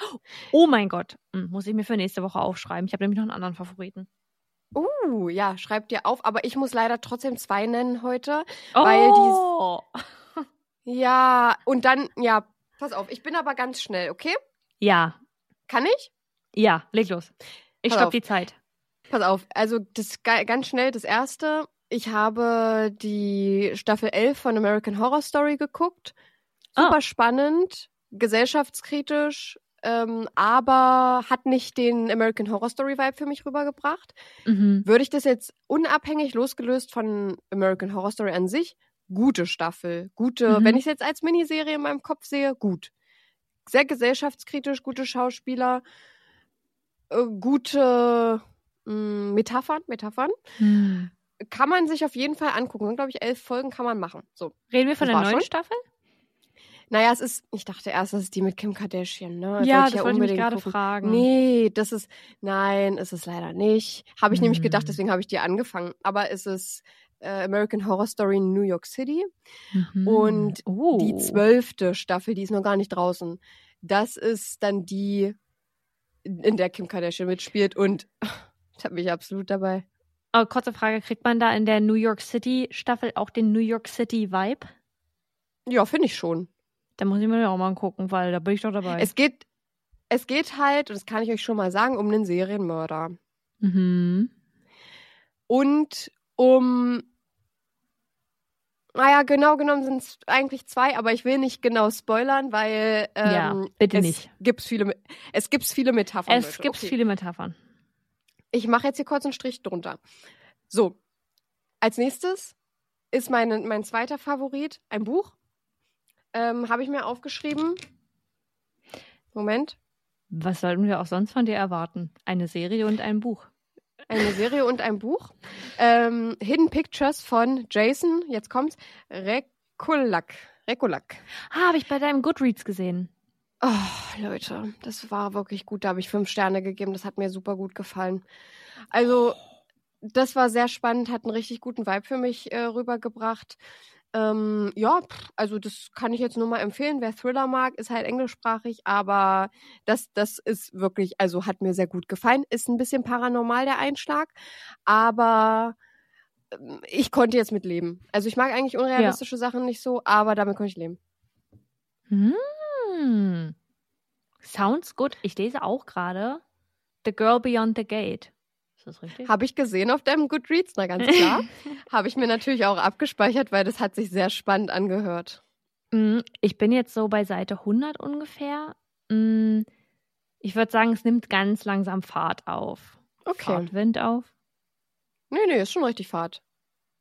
Oh mein Gott, Hm, muss ich mir für nächste Woche aufschreiben. Ich habe nämlich noch einen anderen Favoriten. Uh, ja, schreib dir auf. Aber ich muss leider trotzdem zwei nennen heute. Weil oh. Ja, und dann, ja, pass auf, ich bin aber ganz schnell, okay? Ja, Kann ich? ja, leg los. Ich stopp auf. die Zeit. Pass auf, also das ga- ganz schnell das erste. Ich habe die Staffel 11 von American Horror Story geguckt. Super Ah. spannend, gesellschaftskritisch, ähm, aber hat nicht den American Horror Story Vibe für mich rübergebracht. Mhm. Würde ich das jetzt unabhängig losgelöst von American Horror Story an sich, gute Staffel, gute, Mhm. wenn ich es jetzt als Miniserie in meinem Kopf sehe, gut. Sehr gesellschaftskritisch, gute Schauspieler, äh, gute mh, Metaphern, Metaphern. Hm. Kann man sich auf jeden Fall angucken. Sind, glaube ich, elf Folgen kann man machen. So. Reden wir von Das der neuen schon? Staffel? Naja, es ist, ich dachte erst, das ist die mit Kim Kardashian, ne? Ja, Sollte das wollte ich mich gerade gucken. fragen. Nee, das ist, nein, ist es leider nicht. Habe ich nämlich gedacht, Hm. deswegen habe ich die angefangen. Aber es ist American Horror Story in New York City. Mhm. Und oh. Die zwölfte Staffel, die ist noch gar nicht draußen. Das ist dann die, in der Kim Kardashian mitspielt und ich habe mich absolut dabei. Oh, kurze Frage, kriegt man da in der New York City Staffel auch den New York City Vibe? Ja, finde ich schon. Da muss ich mir auch mal angucken, weil da bin ich doch dabei. Es geht, es geht halt, und das kann ich euch schon mal sagen, um einen Serienmörder. mhm. Und um, naja, genau genommen sind es eigentlich zwei, aber ich will nicht genau spoilern, weil ähm, Ja, bitte es nicht. Gibt's viele, es gibt viele Metaphern. Es gibt Okay. viele Metaphern. Ich mache jetzt hier kurz einen Strich drunter. So, als nächstes ist meine, mein zweiter Favorit ein Buch. Ähm, Habe ich mir aufgeschrieben. Moment. Was sollten wir auch sonst von dir erwarten? Eine Serie und ein Buch. Eine Serie und ein Buch. Ähm, Hidden Pictures von Jason, jetzt kommt's, Rekulak. Rekulak. Ah, habe ich bei deinem Goodreads gesehen. Oh, Leute, das war wirklich gut. Da habe ich fünf Sterne gegeben. Das hat mir super gut gefallen. Also, das war sehr spannend, hat einen richtig guten Vibe für mich äh, rübergebracht. Ähm, ja, also das kann ich jetzt nur mal empfehlen. Wer Thriller mag, ist halt englischsprachig, aber das, das ist wirklich, also hat mir sehr gut gefallen. Ist ein bisschen paranormal der Einschlag, aber ähm, ich konnte jetzt mit leben. Also ich mag eigentlich unrealistische Sachen nicht so, aber damit konnte ich leben. Hm. Sounds good. Ich lese auch gerade The Girl Beyond the Gate. Ist das richtig? Habe ich gesehen auf deinem Goodreads, na ganz klar. Habe ich mir natürlich auch abgespeichert, weil das hat sich sehr spannend angehört. Mm, Ich bin jetzt so bei Seite 100 ungefähr. Mm, Ich würde sagen, es nimmt ganz langsam Fahrt auf. Okay. Fahrt Wind auf. Nee, nee, ist schon richtig Fahrt.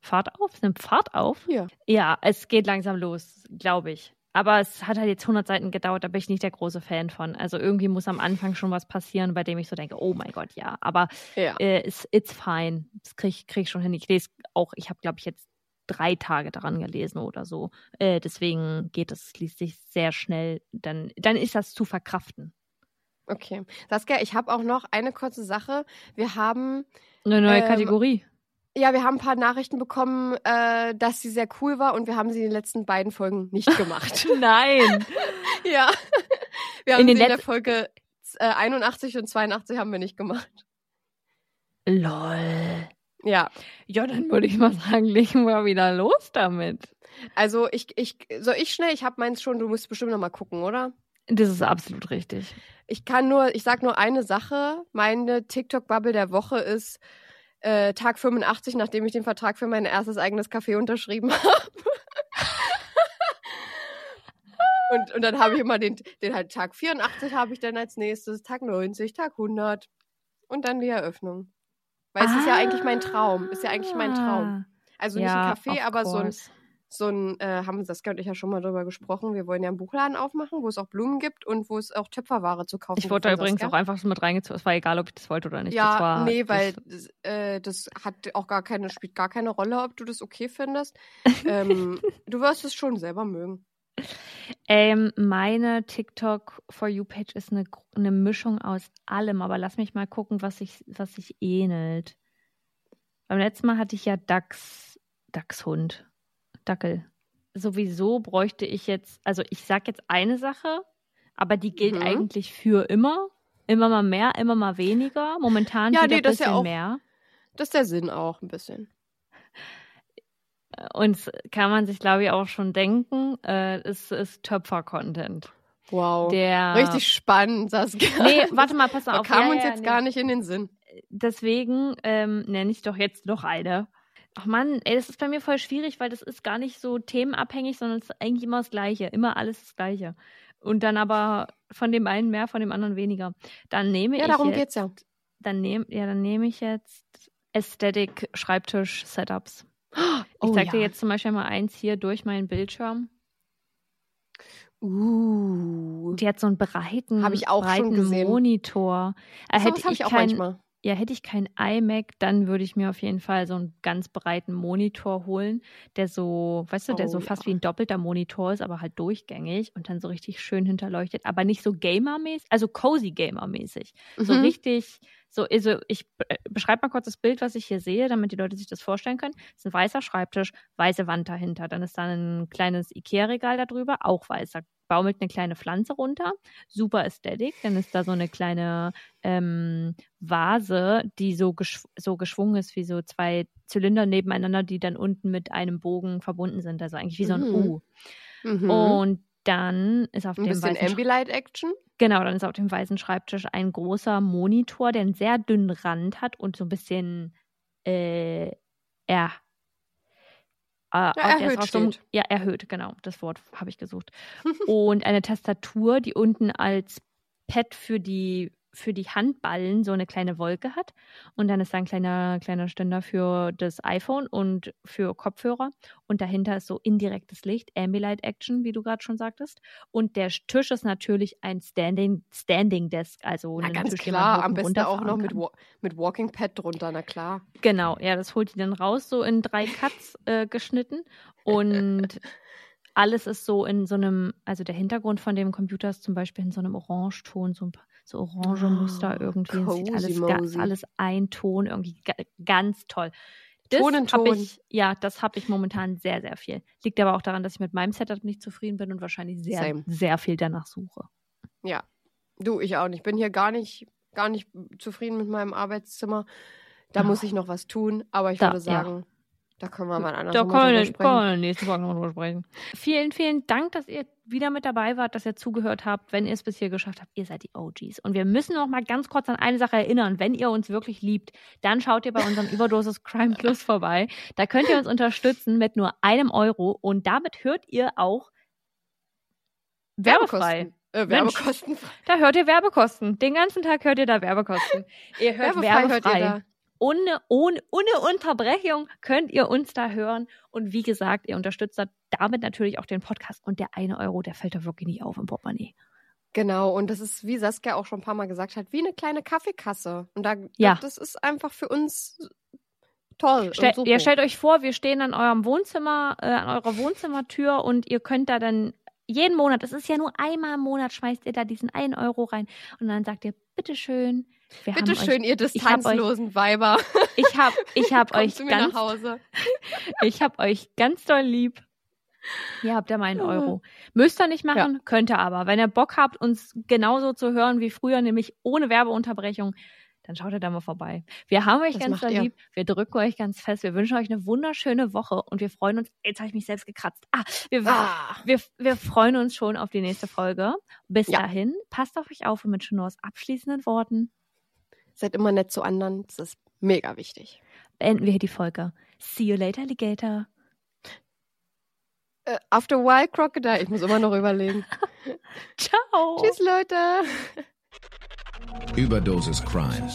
Fahrt auf? Es nimmt Fahrt auf? Ja. Ja, es geht langsam los, glaube ich. Aber es hat halt jetzt 100 Seiten gedauert, da bin ich nicht der große Fan von. Also irgendwie muss am Anfang schon was passieren, bei dem ich so denke, oh mein Gott, ja. Aber Ja. äh, it's, it's fine. Das krieg, ich- krieg schon hin. Ich lese auch, ich habe, glaube ich, jetzt drei Tage daran gelesen oder so. Äh, deswegen geht es, sich sehr schnell. Dann, dann ist das zu verkraften. Okay. Saskia, ich habe auch noch eine kurze Sache. Wir haben, Eine neue Ähm, Kategorie. Ja, wir haben ein paar Nachrichten bekommen, äh, dass sie sehr cool war und wir haben sie in den letzten beiden Folgen nicht gemacht. Nein. ja. Wir haben In sie den in der Folge äh, 81 und 82 haben wir nicht gemacht. Lol. Ja. Ja, dann würde ich mal sagen, legen wir wieder los damit. Also ich, ich, soll ich schnell? Ich habe meins schon, du musst bestimmt noch mal gucken, oder? Das ist absolut richtig. Ich kann nur, ich sag nur eine Sache. Meine TikTok-Bubble der Woche ist äh, Tag 85, nachdem ich den Vertrag für mein erstes eigenes Café unterschrieben habe. und, und dann habe ich immer den, den halt Tag 84 habe ich dann als nächstes, Tag 90, Tag 100 und dann die Eröffnung. Weil es ist ja eigentlich mein Traum, ist ja eigentlich mein Traum. Also nicht Ah. Ja, ein Café, aber so ein, course. So ein, äh, haben das könnte ich ja schon mal drüber gesprochen. Wir wollen ja einen Buchladen aufmachen, wo es auch Blumen gibt und wo es auch Töpferware zu kaufen Ich wurde da gibt übrigens Saskia. auch einfach so mit reingezogen. Es war egal, ob ich das wollte oder nicht. Ja, war, nee, weil Das, äh, das hat auch gar keine, spielt gar keine Rolle, ob du das okay findest. ähm, du wirst es schon selber mögen. ähm, meine TikTok For You Page ist eine, eine Mischung aus allem, aber lass mich mal gucken, was sich, was sich ähnelt. Beim letzten Mal hatte ich ja Dachs, Dachshund, Dackel. Sowieso bräuchte ich jetzt, also ich sag jetzt eine Sache, aber die gilt Mhm. eigentlich für immer. Immer mal mehr, immer mal weniger. Momentan Ja, wieder nee, ein bisschen ja auch- mehr. Das ist der Sinn auch ein bisschen. Und kann man sich, glaube ich, auch schon denken. Äh, es ist Töpfer-Content. Wow. Der Richtig spannend, Saskia. Nee, warte mal, pass Das auf. kam Ja, uns ja, jetzt nee. gar nicht in den Sinn. Deswegen ähm, nenne ich doch jetzt noch eine. Ach Mann, ey, das ist bei mir voll schwierig, weil das ist gar nicht so themenabhängig, sondern es ist eigentlich immer das Gleiche. Immer alles das Gleiche. Und dann aber von dem einen mehr, von dem anderen weniger. Dann nehme Ja, ich darum jetzt, geht's ja. Dann nehm, ja, dann nehme ich jetzt Aesthetic Schreibtisch Setups. Ich Oh, zeig dir ja. jetzt zum Beispiel mal eins hier durch meinen Bildschirm. Uh. Die hat so einen breiten, Hab ich auch schon breiten gesehen. Monitor. Äh, So hätte ich, ich auch kein, manchmal. Ja, hätte ich kein iMac, dann würde ich mir auf jeden Fall so einen ganz breiten Monitor holen, der so, weißt du, der Oh, so fast ja. wie ein doppelter Monitor ist, aber halt durchgängig und dann so richtig schön hinterleuchtet, aber nicht so Gamer-mäßig, also cozy Gamer-mäßig. So Mhm. richtig, so, also ich äh, beschreibe mal kurz das Bild, was ich hier sehe, damit die Leute sich das vorstellen können. Es ist ein weißer Schreibtisch, weiße Wand dahinter. Dann ist da ein kleines Ikea-Regal darüber, auch weiß. Baumelt eine kleine Pflanze runter. Super Ästhetik. Dann ist da so eine kleine ähm, Vase, die so, geschw so geschwungen ist, wie so zwei Zylinder nebeneinander, die dann unten mit einem Bogen verbunden sind. Also eigentlich wie so ein Mhm. U. Mhm. Und dann ist auf ein dem bisschen weißen Sch- Ambilight-Action. Genau, dann ist auf dem weißen Schreibtisch ein großer Monitor, der einen sehr dünnen Rand hat und so ein bisschen äh, er, äh, erhöht so einem-. Ja, erhöht, genau. Das Wort habe ich gesucht. und eine Tastatur, die unten als Pad für die für die Handballen so eine kleine Wolke hat. Und dann ist da ein kleiner, kleiner Ständer für das iPhone und für Kopfhörer. Und dahinter ist so indirektes Licht, Ambilight Action, wie du gerade schon sagtest. Und der Tisch ist natürlich ein Standing, Standing Desk, also Na, ein ganz Tisch, klar. Am besten auch noch mit. Wa mit Walking Pad drunter, na klar. Genau, ja, das holt die dann raus, so in drei Cuts äh, geschnitten. Und alles ist so in so einem, also der Hintergrund von dem Computer ist zum Beispiel in so einem Orangeton, so ein paar, so orange Muster Ah, irgendwie. Es sieht alles, ga, alles ein Ton, irgendwie ga, ganz toll. Das Ton in hab Ton. Ich, ja, das habe ich momentan sehr, sehr viel. Liegt aber auch daran, dass ich mit meinem Setup nicht zufrieden bin und wahrscheinlich sehr, Same. sehr viel danach suche. Ja. Du, ich auch nicht. Ich bin hier gar nicht, gar nicht zufrieden mit meinem Arbeitszimmer. Da Ja. muss ich noch was tun, aber ich Da, würde ja. Da können wir mal anders Da können können wir nächste Folge noch drüber sprechen. Vielen, vielen Dank, dass ihr wieder mit dabei wart, dass ihr zugehört habt. Wenn ihr es bis hier geschafft habt, ihr seid die OGs. Und wir müssen noch mal ganz kurz an eine Sache erinnern. Wenn ihr uns wirklich liebt, dann schaut ihr bei unserem Überdosis Crime Plus vorbei. Da könnt ihr uns unterstützen mit nur einem Euro. Und damit hört ihr auch werbefrei. Werbekosten. Äh, Werbekosten. Da hört ihr Werbekosten. Den ganzen Tag hört ihr da Werbekosten. Ihr hört Werbefrei hört werbefrei. Ohne, ohne, ohne Unterbrechung könnt ihr uns da hören. Und wie gesagt, ihr unterstützt da damit natürlich auch den Podcast. Und der eine Euro, der fällt da wirklich nicht auf im Portemonnaie. Genau, und das ist, wie Saskia auch schon ein paar Mal gesagt hat, wie eine kleine Kaffeekasse. Und da, Ja. das ist einfach für uns toll. Super. ihr stellt euch vor, wir stehen an eurem Wohnzimmer, äh, an eurer Wohnzimmertür und ihr könnt da dann jeden Monat, es ist ja nur einmal im Monat, schmeißt ihr da diesen einen Euro rein und dann sagt ihr, bitteschön, Wir Bitte schön, euch, ihr hab euch- distanzlosen Weiber. Ich habe ich hab euch ganz nach Hause. Ich hab euch ganz doll lieb. Ihr habt ja mal einen Euro. Müsst ihr nicht machen, könnt ihr aber. Wenn ihr Bock habt, uns genauso zu hören wie früher, nämlich ohne Werbeunterbrechung, dann schaut ihr da mal vorbei. Wir haben euch Das ganz doll ihr. lieb. Wir drücken euch ganz fest. Wir wünschen euch eine wunderschöne Woche und wir freuen uns. Jetzt habe ich mich selbst gekratzt. Ah, wir, Ah. wir, wir freuen uns schon auf die nächste Folge. Bis Ja. dahin, passt auf euch auf und mit Chenors abschließenden Worten Seid immer nett zu anderen. Das ist mega wichtig. beenden wir hier die Folge. See you later, Alligator. Äh, after a while, Crocodile. Ich muss immer noch überlegen. Ciao. Tschüss, Leute. Überdosis Crime.